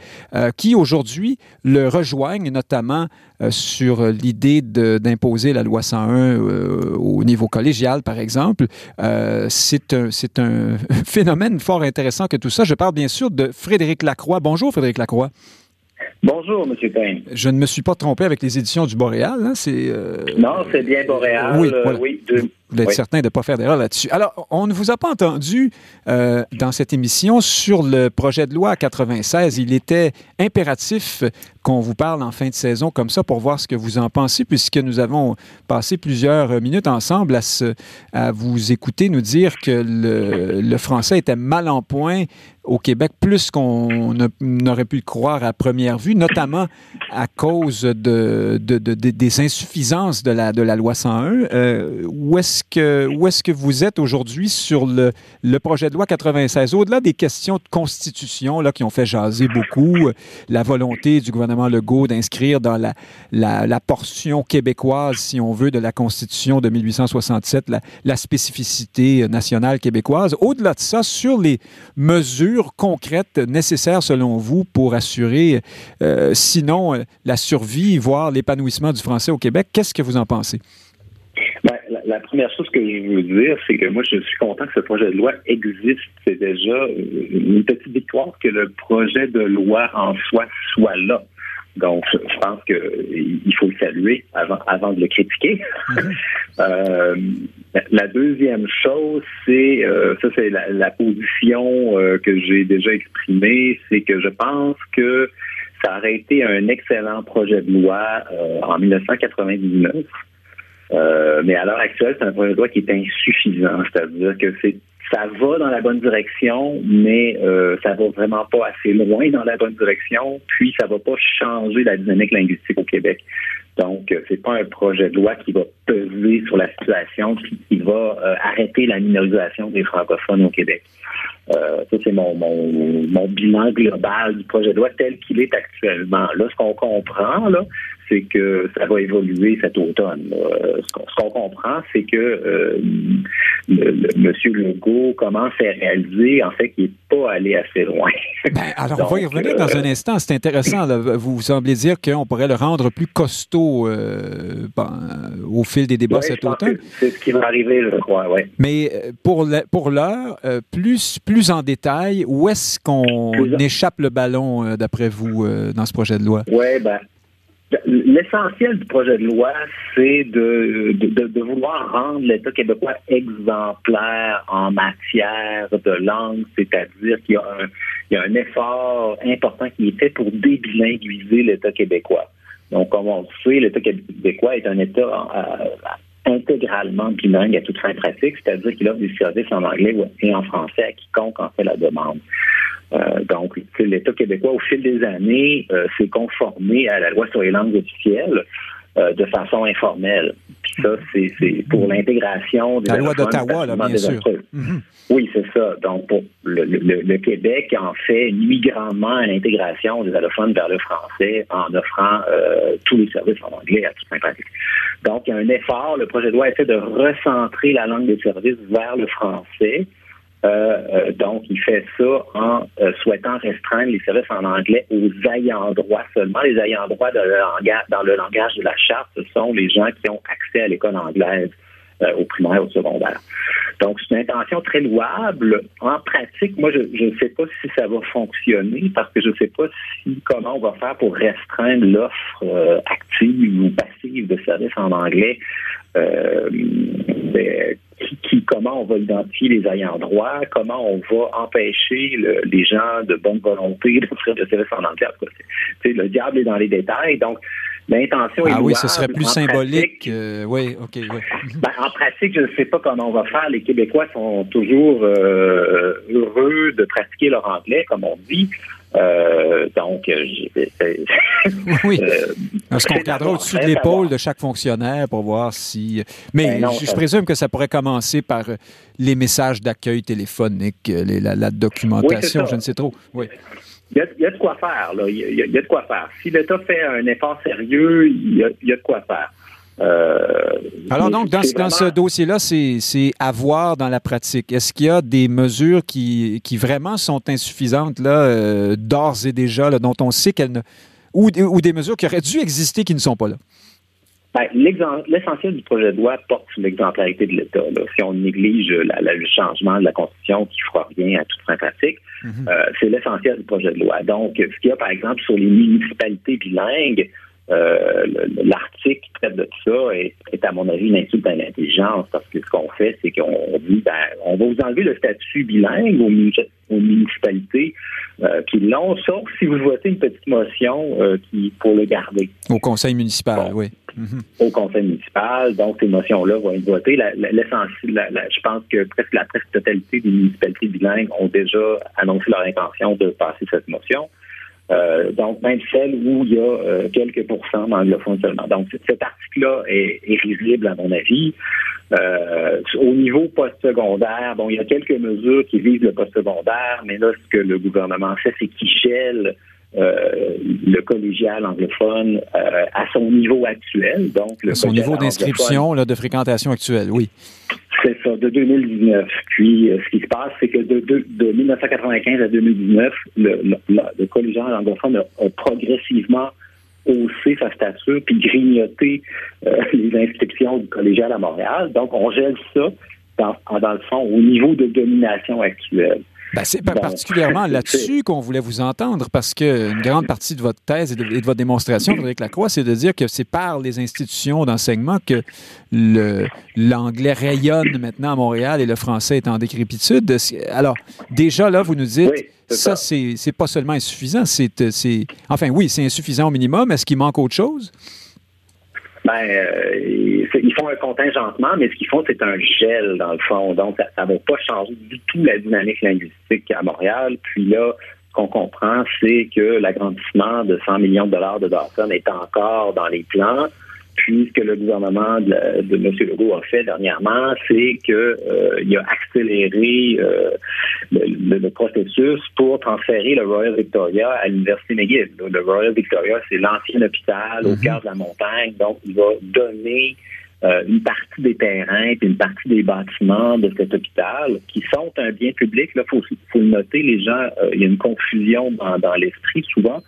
qui aujourd'hui le rejoignent, notamment sur l'idée d'imposer la loi 101 euh, au niveau collégial, par exemple. Euh, c'est un, un phénomène fort intéressant que tout ça. Je parle bien sûr de Frédéric Lacroix. Bonjour, Frédéric Lacroix. Bonjour, M. Payne. Je ne me suis pas trompé avec les éditions du Boréal. Hein? C'est, euh... Non, c'est bien Boréal. Oui, voilà. oui. Vous êtes oui. certain de ne pas faire d'erreur là-dessus. Alors, on ne vous a pas entendu euh, dans cette émission sur le projet de loi 96. Il était impératif qu'on vous parle en fin de saison comme ça pour voir ce que vous en pensez, puisque nous avons passé plusieurs minutes ensemble à, se, à vous écouter nous dire que le, le français était mal en point au Québec, plus qu'on n'aurait pu le croire à première vue, notamment à cause de, de, de, des insuffisances de la, de la loi 101. Euh, où est-ce où est-ce que vous êtes aujourd'hui sur le, projet de loi 96? Au-delà des questions de constitution là, qui ont fait jaser beaucoup, la volonté du gouvernement Legault d'inscrire dans la, portion québécoise, si on veut, de la Constitution de 1867, la, spécificité nationale québécoise. Au-delà de ça, sur les mesures concrètes nécessaires, selon vous, pour assurer, euh, sinon, la survie, voire l'épanouissement du français au Québec, qu'est-ce que vous en pensez? La, première chose que je veux dire, c'est que moi, je suis content que ce projet de loi existe. C'est déjà une petite victoire que le projet de loi en soi soit là. Donc, je pense qu'il faut le saluer avant, avant de le critiquer. Mm-hmm. euh, la deuxième chose, c'est euh, ça, c'est la, la, position euh, que j'ai déjà exprimée, c'est que je pense que ça aurait été un excellent projet de loi en 1999. Euh, mais à l'heure actuelle, c'est un projet de loi qui est insuffisant. C'est-à-dire que c'est ça va dans la bonne direction, mais euh, ça va vraiment pas assez loin dans la bonne direction, puis ça va pas changer la dynamique linguistique au Québec. Donc, euh, c'est pas un projet de loi qui va peser sur la situation, qui, qui va euh, arrêter la minorisation des francophones au Québec. Euh, ça, c'est mon, mon, mon, bilan global du projet de loi tel qu'il est actuellement. Là, ce qu'on comprend, là, c'est que ça va évoluer cet automne. Euh, ce qu'on comprend, c'est que euh, le, le, M. Legault commence à réaliser, en fait, qu'il n'est pas allé assez loin. Ben, alors, Donc, on va y revenir dans un instant. C'est intéressant. Là. Vous semblez dire qu'on pourrait le rendre plus costaud euh, ben, au fil des débats cet automne. C'est ce qui va arriver, je crois, oui. Mais pour l'heure, plus, plus en détail, où est-ce qu'on échappe le ballon, d'après vous, dans ce projet de loi? Oui, ben, L'essentiel du projet de loi, c'est de, de, de, vouloir rendre l'État québécois exemplaire en matière de langue, c'est-à-dire qu'il y, y, a un effort important qui est fait pour débilinguiser l'État québécois. Donc, comme on le sait, l'État québécois est un État euh, intégralement bilingue à toute fin pratique, c'est-à-dire qu'il offre des services en anglais et en français à quiconque en fait la demande. Euh, donc, l'État québécois, au fil des années, euh, s'est conformé à la loi sur les langues officielles euh, de façon informelle. Puis ça, c'est pour l'intégration des La loi d'Ottawa, là, bien sûr. Mm -hmm. Oui, c'est ça. Donc, pour le, le, le, Québec en fait nuit grandement à l'intégration des allophones vers le français en offrant euh, tous les services en anglais à toute fin pratique. Donc, il y a un effort. Le projet de loi essaie de recentrer la langue des services vers le français. Euh, euh, donc, il fait ça en euh, souhaitant restreindre les services en anglais aux ayants droit seulement. Les ayants droit dans le langage, dans le langage de la charte, ce sont les gens qui ont accès à l'école anglaise. Au primaire, au secondaire. Donc, c'est une intention très louable. En pratique, moi, je ne sais pas si ça va fonctionner parce que je ne sais pas si comment on va faire pour restreindre l'offre euh, active ou passive de services en anglais. Euh, ben, qui, comment on va identifier les ayants droit, comment on va empêcher les gens de bonne volonté d'offrir des services en anglais. Le diable est dans les détails. Donc, L'intention ah oui, ce serait plus symbolique. Euh, oui, OK. Ben, en pratique, je ne sais pas comment on va faire. Les Québécois sont toujours euh, heureux de pratiquer leur anglais, comme on dit. Euh, donc, oui. Est-ce qu'on regardera au-dessus de l'épaule de chaque fonctionnaire pour voir si. Mais ben je, présume que ça pourrait commencer par les messages d'accueil téléphonique, la, documentation, je ne sais trop. Oui. Il y, a, de quoi faire, là. Il y a, de quoi faire. Si l'État fait un effort sérieux, il y a, de quoi faire. Euh, Alors donc, dans, ce dossier-là, c'est à voir dans la pratique. Est-ce qu'il y a des mesures qui, qui vraiment sont insuffisantes, là, euh, d'ores et déjà, dont on sait qu'elles ne... Ou, ou des mesures qui auraient dû exister qui ne sont pas là? Ben, L'essentiel du projet de loi porte sur l'exemplarité de l'État. Si on néglige le changement de la Constitution qui ne fera rien à toute fin pratique, mhm. euh, c'est l'essentiel du projet de loi. Donc, ce qu'il y a, par exemple, sur les municipalités bilingues, euh, l'article qui traite de tout ça est, à mon avis, une insulte à l'intelligence parce que ce qu'on fait, c'est qu'on dit, ben, on va vous enlever le statut bilingue aux, municipalités euh, qui l'ont, sauf si vous votez une petite motion qui pour le garder. Au conseil municipal, oui. Mhm. au conseil municipal. Donc, ces motions-là vont être votées. L'essentiel, je pense que presque la presque totalité des municipalités bilingues ont déjà annoncé leur intention de passer cette motion. Euh, donc, même celles où il y a euh, quelques pourcents d'anglophones seulement. Donc, cet article-là est, risible, à mon avis. Euh, au niveau postsecondaire, bon, il y a quelques mesures qui visent le postsecondaire, mais là, ce que le gouvernement fait, c'est qu'il gèle euh, le collégial anglophone euh, à son niveau actuel. Donc, le son niveau d'inscription, de fréquentation actuelle, oui. C'est ça, de 2019. Puis, euh, ce qui se passe, c'est que de, de, 1995 à 2019, le, le, le collégial anglophone a, progressivement haussé sa stature puis grignoté les inscriptions du collégial à Montréal. Donc, on gèle ça dans, dans le fond au niveau de domination actuelle. Ben, c'est particulièrement là-dessus qu'on voulait vous entendre, parce qu'une grande partie de votre thèse et de, votre démonstration, Frédéric Lacroix, c'est de dire que c'est par les institutions d'enseignement que l'anglais rayonne maintenant à Montréal et le français est en décrépitude. Alors, déjà là, vous nous dites, ça, c'est pas seulement insuffisant, c'est... Enfin, oui, c'est insuffisant au minimum. Est-ce qu'il manque autre chose? Ben, euh, ils font un contingentement, mais ce qu'ils font, c'est un gel dans le fond. Donc, ça ne va pas changer du tout la dynamique linguistique à Montréal. Puis là, ce qu'on comprend, c'est que l'agrandissement de 100 millions de dollars de Dawson est encore dans les plans. Puis, ce que le gouvernement de, M. Legault a fait dernièrement, c'est qu'il euh, a accéléré euh, le, processus pour transférer le Royal Victoria à l'Université McGill. Le Royal Victoria, c'est l'ancien hôpital au mhm. cœur de la montagne. Donc, il va donner euh, une partie des terrains et une partie des bâtiments de cet hôpital qui sont un bien public. Là, faut, faut le noter, les gens, il y a une confusion dans, dans l'esprit souvent.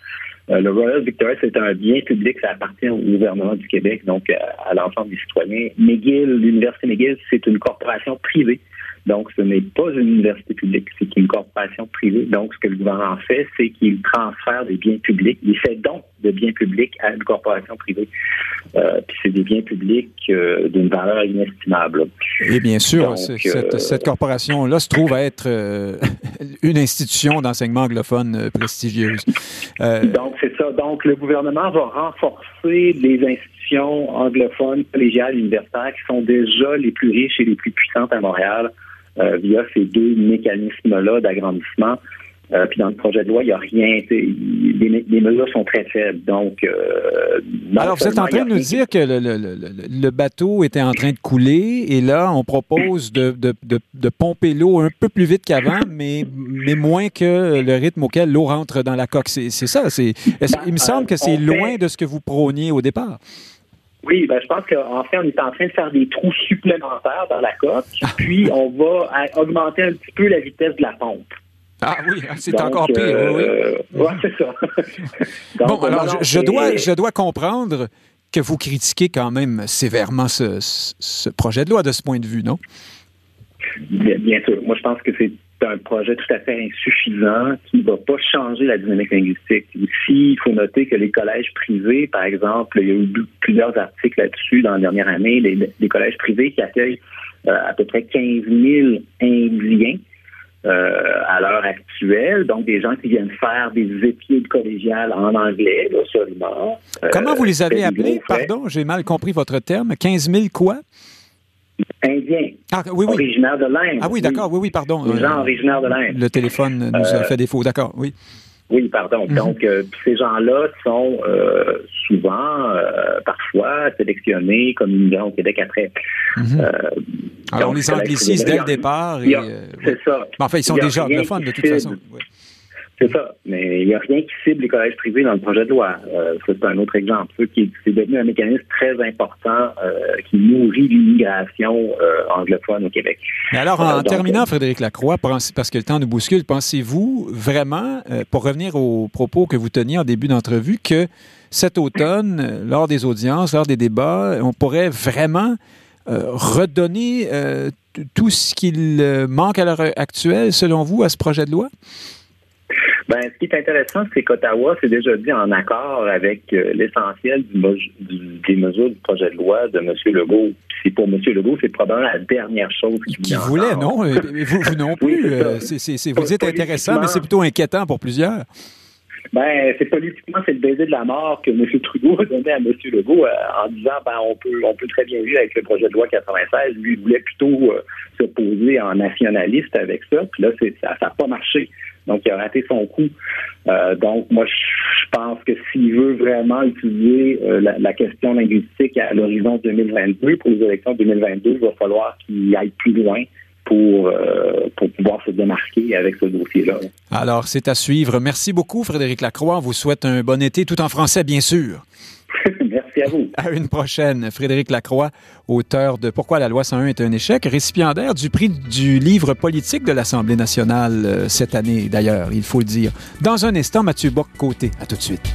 Euh, le Royal Victoria, c'est un bien public, ça appartient au gouvernement du Québec, donc euh, à l'ensemble des citoyens. McGill, l'Université McGill, c'est une corporation privée. Donc, ce n'est pas une université publique, c'est une corporation privée. Donc, ce que le gouvernement fait, c'est qu'il transfère des biens publics. Il fait donc de biens publics à une corporation privée. Euh, puis c'est des biens publics euh, d'une valeur inestimable. Et bien sûr, cette, euh, cette corporation-là se trouve à être une institution d'enseignement anglophone prestigieuse. Donc, c'est ça. Donc, le gouvernement va renforcer les institutions anglophones, collégiales, universitaires, qui sont déjà les plus riches et les plus puissantes à Montréal via ces deux mécanismes-là d'agrandissement. Euh, puis dans le projet de loi, il n'y a rien. Les, mesures sont très faibles. Donc, euh, alors vous êtes en train de nous dire que le, bateau était en train de couler et là, on propose de, pomper l'eau un peu plus vite qu'avant, mais, mais moins que le rythme auquel l'eau rentre dans la coque. C'est ça. il me semble que c'est loin de ce que vous prôniez au départ. Oui, ben, je pense qu'en fait, on est en train de faire des trous supplémentaires dans la coque, puis on va augmenter un petit peu la vitesse de la pompe. Ah oui, ah, c'est encore pire, oui. Euh, oui, c'est ça. bon, alors, je, dois, je dois comprendre que vous critiquez quand même sévèrement ce, projet de loi de ce point de vue, non? Bien, sûr. Moi, je pense que c'est un projet tout à fait insuffisant qui ne va pas changer la dynamique linguistique. Ici, il faut noter que les collèges privés, par exemple, il y a eu plusieurs articles là-dessus dans la dernière année, les, collèges privés qui accueillent euh, à peu près 15 000 Indiens euh, à l'heure actuelle, donc des gens qui viennent faire des études collégiales en anglais là, seulement. Comment vous les avez appelés? Pardon, j'ai mal compris votre terme. 15 000 quoi? Indiens. Ah, oui, oui. Originaires de l'Inde. Ah oui, d'accord, oui, oui, pardon. Des gens originaires de l'Inde. Le téléphone nous a euh, fait défaut, d'accord, oui. Oui, pardon. Mhm. Donc, euh, ces gens-là sont euh, souvent, parfois, sélectionnés comme immigrants au Québec après. Mhm. Alors, on les anglicise dès le départ. C'est ça. Mais enfin, ils sont déjà anglophones, de toute façon. C'est ça. Mais il n'y a rien qui cible les collèges privés dans le projet de loi. Euh, c'est un autre exemple. C'est devenu un mécanisme très important euh, qui nourrit l'immigration euh, anglophone au Québec. Mais alors, en terminant, Frédéric Lacroix, parce que le temps nous bouscule, pensez-vous vraiment, pour revenir aux propos que vous teniez en début d'entrevue, que cet automne, lors des audiences, lors des débats, on pourrait vraiment redonner tout ce qu'il manque à l'heure actuelle, selon vous, à ce projet de loi? Ben, ce qui est intéressant, c'est qu'Ottawa s'est déjà dit en accord avec euh, l'essentiel des mesures du projet de loi de M. Legault. C'est pour M. Legault, c'est probablement la dernière chose qu'il voulait, non? Euh, vous, non plus. Euh, vous êtes intéressant, mais c'est plutôt inquiétant pour plusieurs. Ben, c'est politiquement, c'est le baiser de la mort que M. Trudeau a donné à M. Legault en disant ben on peut on peut très bien vivre avec le projet de loi 96. Lui, il voulait plutôt se poser en nationaliste avec ça. Puis là, ça n'a pas marché. Donc, il a raté son coup. Euh, donc, moi, je pense que s'il veut vraiment utiliser euh, la, question linguistique à l'horizon 2022, pour les élections 2022, il va falloir qu'il aille plus loin pour, euh, pour pouvoir se démarquer avec ce dossier-là. Alors, c'est à suivre. Merci beaucoup, Frédéric Lacroix. On vous souhaite un bon été, tout en français, bien sûr. À une prochaine. Frédéric Lacroix, auteur de Pourquoi la loi 101 est un échec, récipiendaire du prix du livre politique de l'Assemblée nationale euh, cette année, d'ailleurs, il faut le dire. Dans un instant, Mathieu Bock-Côté. À tout de suite.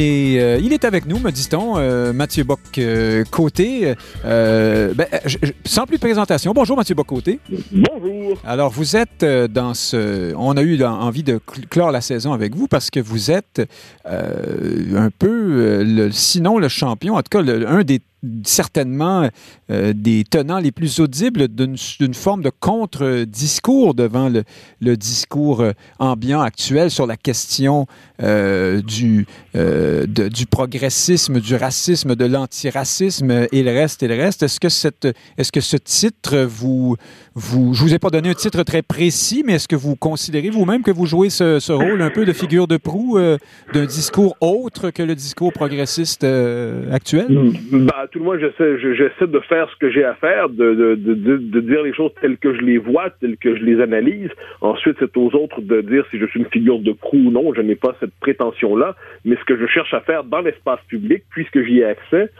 Il est, euh, il est avec nous, me dit-on, euh, Mathieu Bock-Côté. Euh, ben, sans plus de présentation, bonjour Mathieu Bock-Côté. Bonjour. Alors, vous êtes dans ce... On a eu envie de clore la saison avec vous parce que vous êtes un peu, le, sinon le champion, en tout cas, un des certainement euh, des tenants les plus audibles d'une forme de contre-discours devant le, discours euh, ambiant actuel sur la question euh, du, du progressisme, du racisme, de l'antiracisme et le reste et le reste. Est-ce que, est-ce que ce titre vous, vous... Je vous ai pas donné un titre très précis, mais est-ce que vous considérez vous-même que vous jouez ce, rôle un peu de figure de proue d'un discours autre que le discours progressiste actuel? Bah, tout le monde, j'essaie, j'essaie de faire ce que j'ai à faire, de, de, de, de, dire les choses telles que je les vois, telles que je les analyse. Ensuite, c'est aux autres de dire si je suis une figure de proue ou non. Je n'ai pas cette prétention-là. Mais ce que je cherche à faire dans l'espace public, puisque j'y ai accès,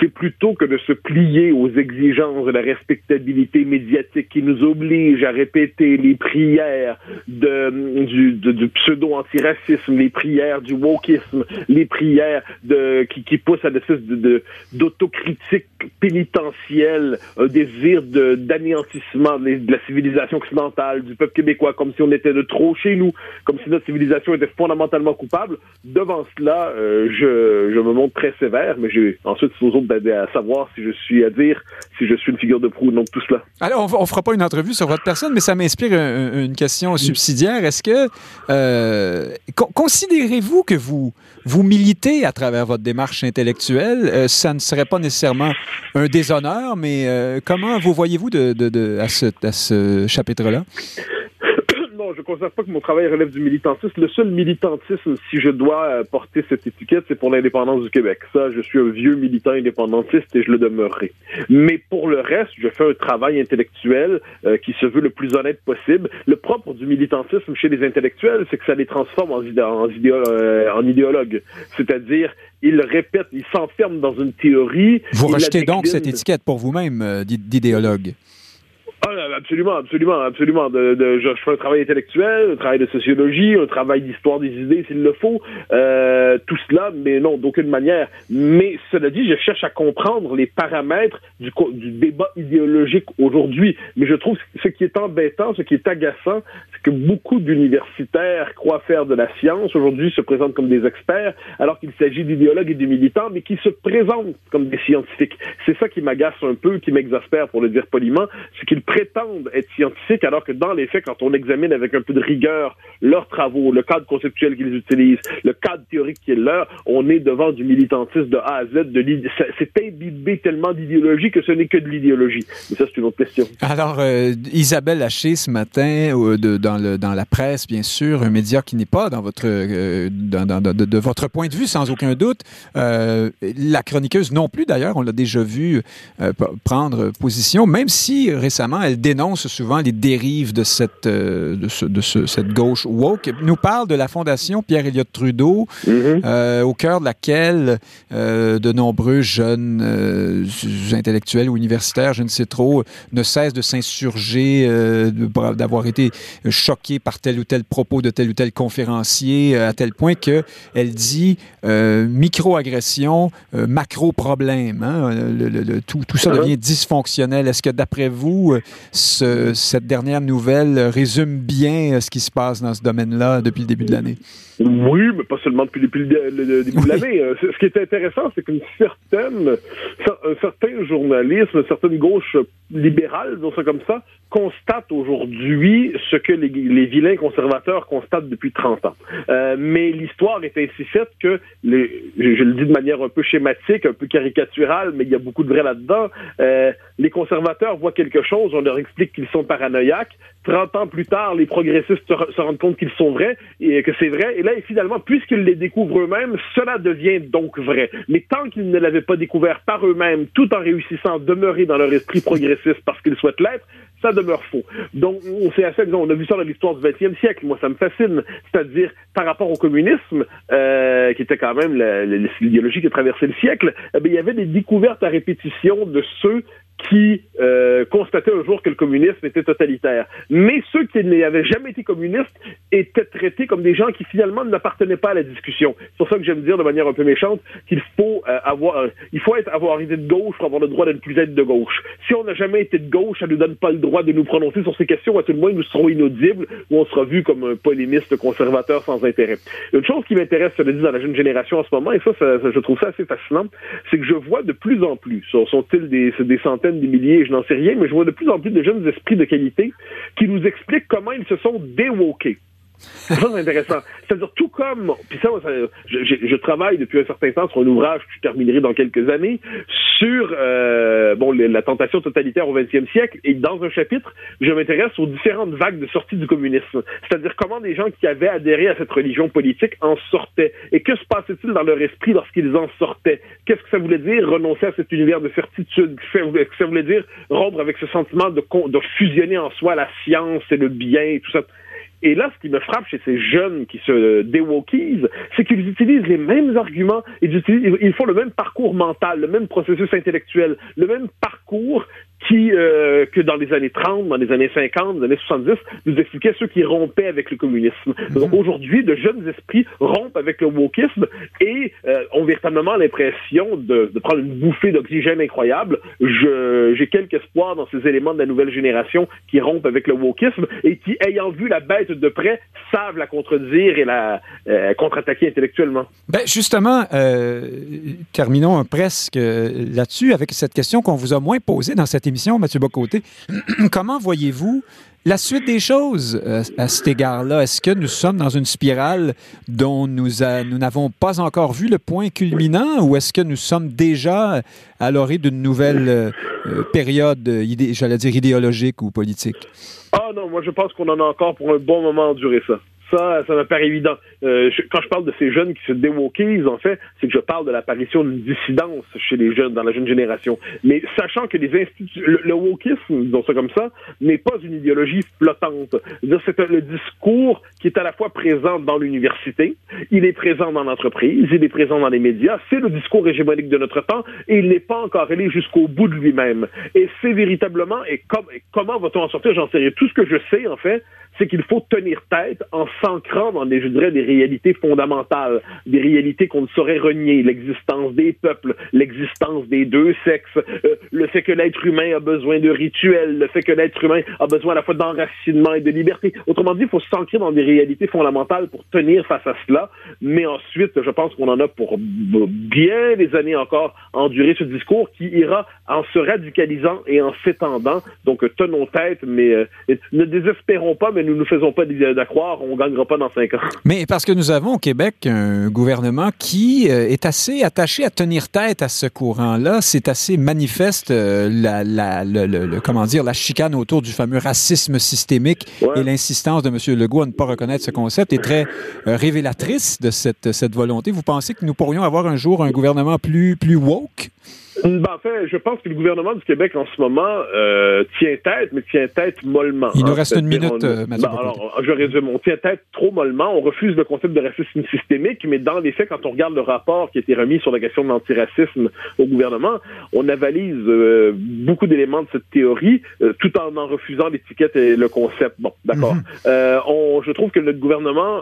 c'est plutôt que de se plier aux exigences de la respectabilité médiatique qui nous oblige à répéter les prières de, du, du pseudo-antiracisme, les prières du wokisme, les prières de, qui, qui poussent à des de, d'autocritique pénitentielle, un désir de, d'anéantissement de, la civilisation occidentale, du peuple québécois, comme si on était de trop chez nous, comme si notre civilisation était fondamentalement coupable. Devant cela, euh, je, je me montre très sévère, mais j'ai ensuite aux autres à savoir si je suis à dire si je suis une figure de proue ou non tout cela. Alors, on, ne fera pas une entrevue sur votre personne, mais ça m'inspire une question subsidiaire. Est-ce que euh, considérez-vous que vous vous militez à travers votre démarche intellectuelle? Euh, Ça ne serait pas nécessairement un déshonneur, mais euh, comment vous voyez-vous de, à ce chapitre-là? Je ne considère pas que mon travail relève du militantisme. Le seul militantisme, si je dois euh, porter cette étiquette, c'est pour l'indépendance du Québec. Ça, je suis un vieux militant indépendantiste et je le demeurerai. Mais pour le reste, je fais un travail intellectuel euh, qui se veut le plus honnête possible. Le propre du militantisme chez les intellectuels, c'est que ça les transforme en, en, euh, en idéologues. C'est-à-dire, ils répètent, ils s'enferment dans une théorie. Vous rejetez donc cette étiquette pour vous-même d'idéologue. Ah, absolument, absolument, absolument. De, je, fais un travail intellectuel, un travail de sociologie, un travail d'histoire des idées s'il le faut, euh, tout cela, mais non, d'aucune manière. Mais cela dit, je cherche à comprendre les paramètres du, du débat idéologique aujourd'hui. Mais je trouve ce qui est embêtant, ce qui est agaçant, c'est que beaucoup d'universitaires croient faire de la science, aujourd'hui se présentent comme des experts, alors qu'il s'agit d'idéologues et de militants, mais qui se présentent comme des scientifiques. C'est ça qui m'agace un peu, qui m'exaspère, pour le dire poliment, c'est qu'ils prétendent être scientifiques alors que dans les faits, quand on examine avec un peu de rigueur leurs travaux, le cadre conceptuel qu'ils utilisent, le cadre théorique qui est leur, on est devant du militantisme de A à Z. De c'est imbibé tellement d'idéologie que ce n'est que de l'idéologie. Mais ça, c'est une autre question. Alors, euh, Isabelle Haché, ce matin, euh, dans, la presse, bien sûr, un média qui n'est pas dans votre, euh, de, de, votre point de vue, sans aucun doute. la chroniqueuse non plus, d'ailleurs, on l'a déjà vu prendre position, même si récemment, elle dénonce souvent les dérives de cette, euh, de, de cette gauche woke. Elle nous parle de la fondation pierre Elliott Trudeau, mm-hmm. euh, au cœur de laquelle euh, de nombreux jeunes intellectuels ou universitaires, je ne sais trop, ne cessent de s'insurger, d'avoir été choqués par tel ou tel propos de tel ou tel conférencier, à tel point qu'elle dit micro-agression, macro-problème. Hein, tout, tout, ça uh-huh. devient dysfonctionnel. Est-ce que d'après vous, cette dernière nouvelle résume bien euh, ce qui se passe dans ce domaine-là depuis le début de l'année. Oui, mais pas seulement depuis, le, début de l'année. Euh, ce qui est intéressant, c'est qu'une certaine, un certain journalisme, une certaine gauche libérale, disons ça comme ça, constate aujourd'hui ce que les, vilains conservateurs constatent depuis 30 ans. Euh, mais l'histoire est ainsi faite que, les, je, le dis de manière un peu schématique, un peu caricaturale, mais il y a beaucoup de vrai là-dedans, euh, les conservateurs voient quelque chose, on leur explique qu'ils sont paranoïaques, 30 ans plus tard, les progressistes se, rendent compte qu'ils sont vrais et que c'est vrai. Et là, finalement, puisqu'ils les découvrent eux-mêmes, cela devient donc vrai. Mais tant qu'ils ne l'avaient pas découvert par eux-mêmes, tout en réussissant à demeurer dans leur esprit progressiste parce qu'ils souhaitent l'être, ça demeure faux. Donc, on s'est assez, on a vu ça dans l'histoire du 20e siècle. Moi, ça me fascine. C'est-à-dire, par rapport au communisme, euh, qui était quand même l'idéologie qui a traversé le siècle, eh il y avait des découvertes à répétition de ceux qui euh, constataient un jour que le communisme était totalitaire. Mais ceux qui n'avaient jamais été communistes étaient traités comme des gens qui finalement n'appartenaient pas à la discussion. C'est pour ça que j'aime dire de manière un peu méchante qu'il faut euh, avoir, euh, il faut être avoir été de gauche pour avoir le droit ne plus être de gauche. Si on n'a jamais été de gauche, ça nous donne pas le droit de nous prononcer sur ces questions. À tout le moins, nous serons inaudibles ou on sera vu comme un polémiste conservateur sans intérêt. Une chose qui m'intéresse, je le dis, dans la jeune génération en ce moment, et ça, ça, je trouve ça assez fascinant, c'est que je vois de plus en plus, sont-ils des, des centaines des milliers, je n'en sais rien, mais je vois de plus en plus de jeunes esprits de qualité qui nous expliquent comment ils se sont déwokés. Ça, c'est intéressant. C'est-à-dire, tout comme, puis ça, je, travaille depuis un certain temps sur un ouvrage que je terminerai dans quelques années sur euh, bon la tentation totalitaire au XXe siècle. Et dans un chapitre, je m'intéresse aux différentes vagues de sortie du communisme. C'est-à-dire comment des gens qui avaient adhéré à cette religion politique en sortaient? Et que se passait-il dans leur esprit lorsqu'ils en sortaient? Qu'est-ce que ça voulait dire renoncer à cet univers de certitude? Qu'est-ce que ça voulait dire rompre avec ce sentiment de, de fusionner en soi la science et le bien et tout ça? Et là, ce qui me frappe chez ces jeunes qui se déwokisent, c'est qu'ils utilisent les mêmes arguments, ils, ils font le même parcours mental, le même processus intellectuel, le même parcours qui, euh, que dans les années 30, dans les années 50, dans les années 70, nous expliquait ceux qui rompaient avec le communisme. Mhm. Donc aujourd'hui, de jeunes esprits rompent avec le wokisme et euh, ont véritablement l'impression de, de, prendre une bouffée d'oxygène incroyable. J'ai quelques espoirs dans ces éléments de la nouvelle génération qui rompent avec le wokisme et qui, ayant vu la bête de près, savent la contredire et la euh, contre-attaquer intellectuellement. Ben justement, terminons presque là-dessus avec cette question qu'on vous a moins posée dans cette émission Mathieu Bocoté. Comment voyez-vous la suite des choses euh, à cet égard-là? Est-ce que nous sommes dans une spirale dont nous n'avons pas encore vu le point culminant ou est-ce que nous sommes déjà à l'orée d'une nouvelle euh, euh, période, j'allais dire, idéologique ou politique? Ah non, moi je pense qu'on en a encore pour un bon moment enduré ça. Ça, ça me paraît évident. Euh, quand je parle de ces jeunes qui se déwokisent, en fait, c'est que je parle de l'apparition d'une dissidence chez les jeunes, dans la jeune génération. Mais sachant que les institutions, le, wokisme, disons ça comme ça, n'est pas une idéologie flottante. C'est le discours qui est à la fois présent dans l'université, il est présent dans l'entreprise, il est présent dans les médias, c'est le discours hégémonique de notre temps, et il n'est pas encore allé jusqu'au bout de lui-même. Et c'est véritablement, et, et comment va-t-on en sortir, j'en sais rien. Tout ce que je sais, en fait, c'est qu'il faut tenir tête en s'ancrant dans des, je dirais, des réalités fondamentales, des réalités qu'on ne saurait renier, l'existence des peuples, l'existence des deux sexes, euh, le fait que l'être humain a besoin de rituels, le fait que l'être humain a besoin à la fois d'enracinement et de liberté. Autrement dit, il faut s'ancrer dans des réalités fondamentales pour tenir face à cela, mais ensuite, je pense qu'on en a pour bien des années encore endurer ce discours qui ira en se radicalisant et en s'étendant. Donc, tenons tête, mais euh, ne désespérons pas, mais nous ne faisons pas d'accroire, on ne gagnera pas dans cinq ans. Mais parce que nous avons au Québec un gouvernement qui euh, est assez attaché à tenir tête à ce courant-là. C'est assez manifeste euh, la, la, le, comment dire, la chicane autour du fameux racisme systémique et l'insistance de M. Legault à ne pas reconnaître ce concept est très euh, révélatrice de cette, cette volonté. Vous pensez que nous pourrions avoir un jour un gouvernement plus, plus woke? Ben, en fait, je pense que le gouvernement du Québec en ce moment euh, tient tête, mais tient tête mollement. Il nous hein. reste une minute, euh, ben, alors, je résume. On tient tête trop mollement. On refuse le concept de racisme systémique, mais dans les faits, quand on regarde le rapport qui a été remis sur la question de l'antiracisme au gouvernement, on avalise euh, beaucoup d'éléments de cette théorie, euh, tout en en refusant l'étiquette et le concept. Bon, d'accord. Mhm. on, je trouve que notre gouvernement,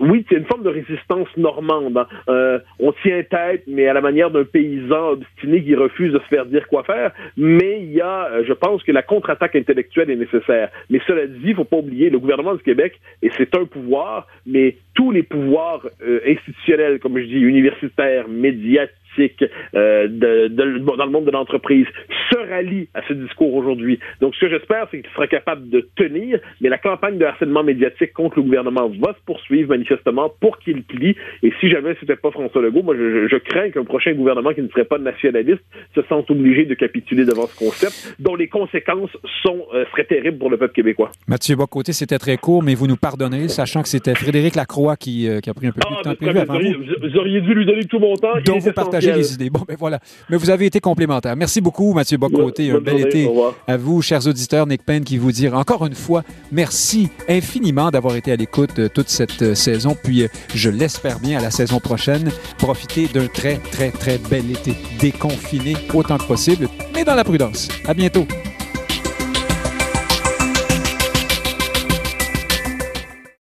oui, c'est une forme de résistance normande. Hein. on tient tête, mais à la manière d'un paysan obstiné qui refuse de se faire dire quoi faire, mais il y a, euh, je pense que la contre-attaque intellectuelle est nécessaire. Mais cela dit, il faut pas oublier, le gouvernement du Québec, et c'est un pouvoir, mais tous les pouvoirs euh, institutionnels, comme je dis, universitaires, médiatiques, euh, de, dans le monde de l'entreprise se rallie à ce discours aujourd'hui. Donc, ce que j'espère, c'est qu'il sera capable de tenir, mais la campagne de harcèlement médiatique contre le gouvernement va se poursuivre manifestement pour qu'il plie. Et si jamais c'était pas François Legault, moi, je, crains qu'un prochain gouvernement qui ne serait pas nationaliste se sente obligé de capituler devant ce concept, dont les conséquences sont, euh, seraient terribles pour le peuple québécois. Mathieu Bocoté, c'était très court, mais vous nous pardonnez, sachant que c'était Frédéric Lacroix qui, euh, qui, a pris un peu plus de ah, temps prévu avant vous. Vous auriez dû lui donner tout mon temps. Donc, vous partagez les idées. Bon, ben voilà. Mais vous avez été complémentaire. Merci beaucoup, Mathieu Bocoté. un bel été à vous, chers auditeurs. Nick Payne qui vous dit encore une fois merci infiniment d'avoir été à l'écoute euh, toute cette euh, saison. Puis, euh, je l'espère bien à la saison prochaine. Profitez d'un très, très, très bel été déconfiné autant que possible, mais dans la prudence. À bientôt.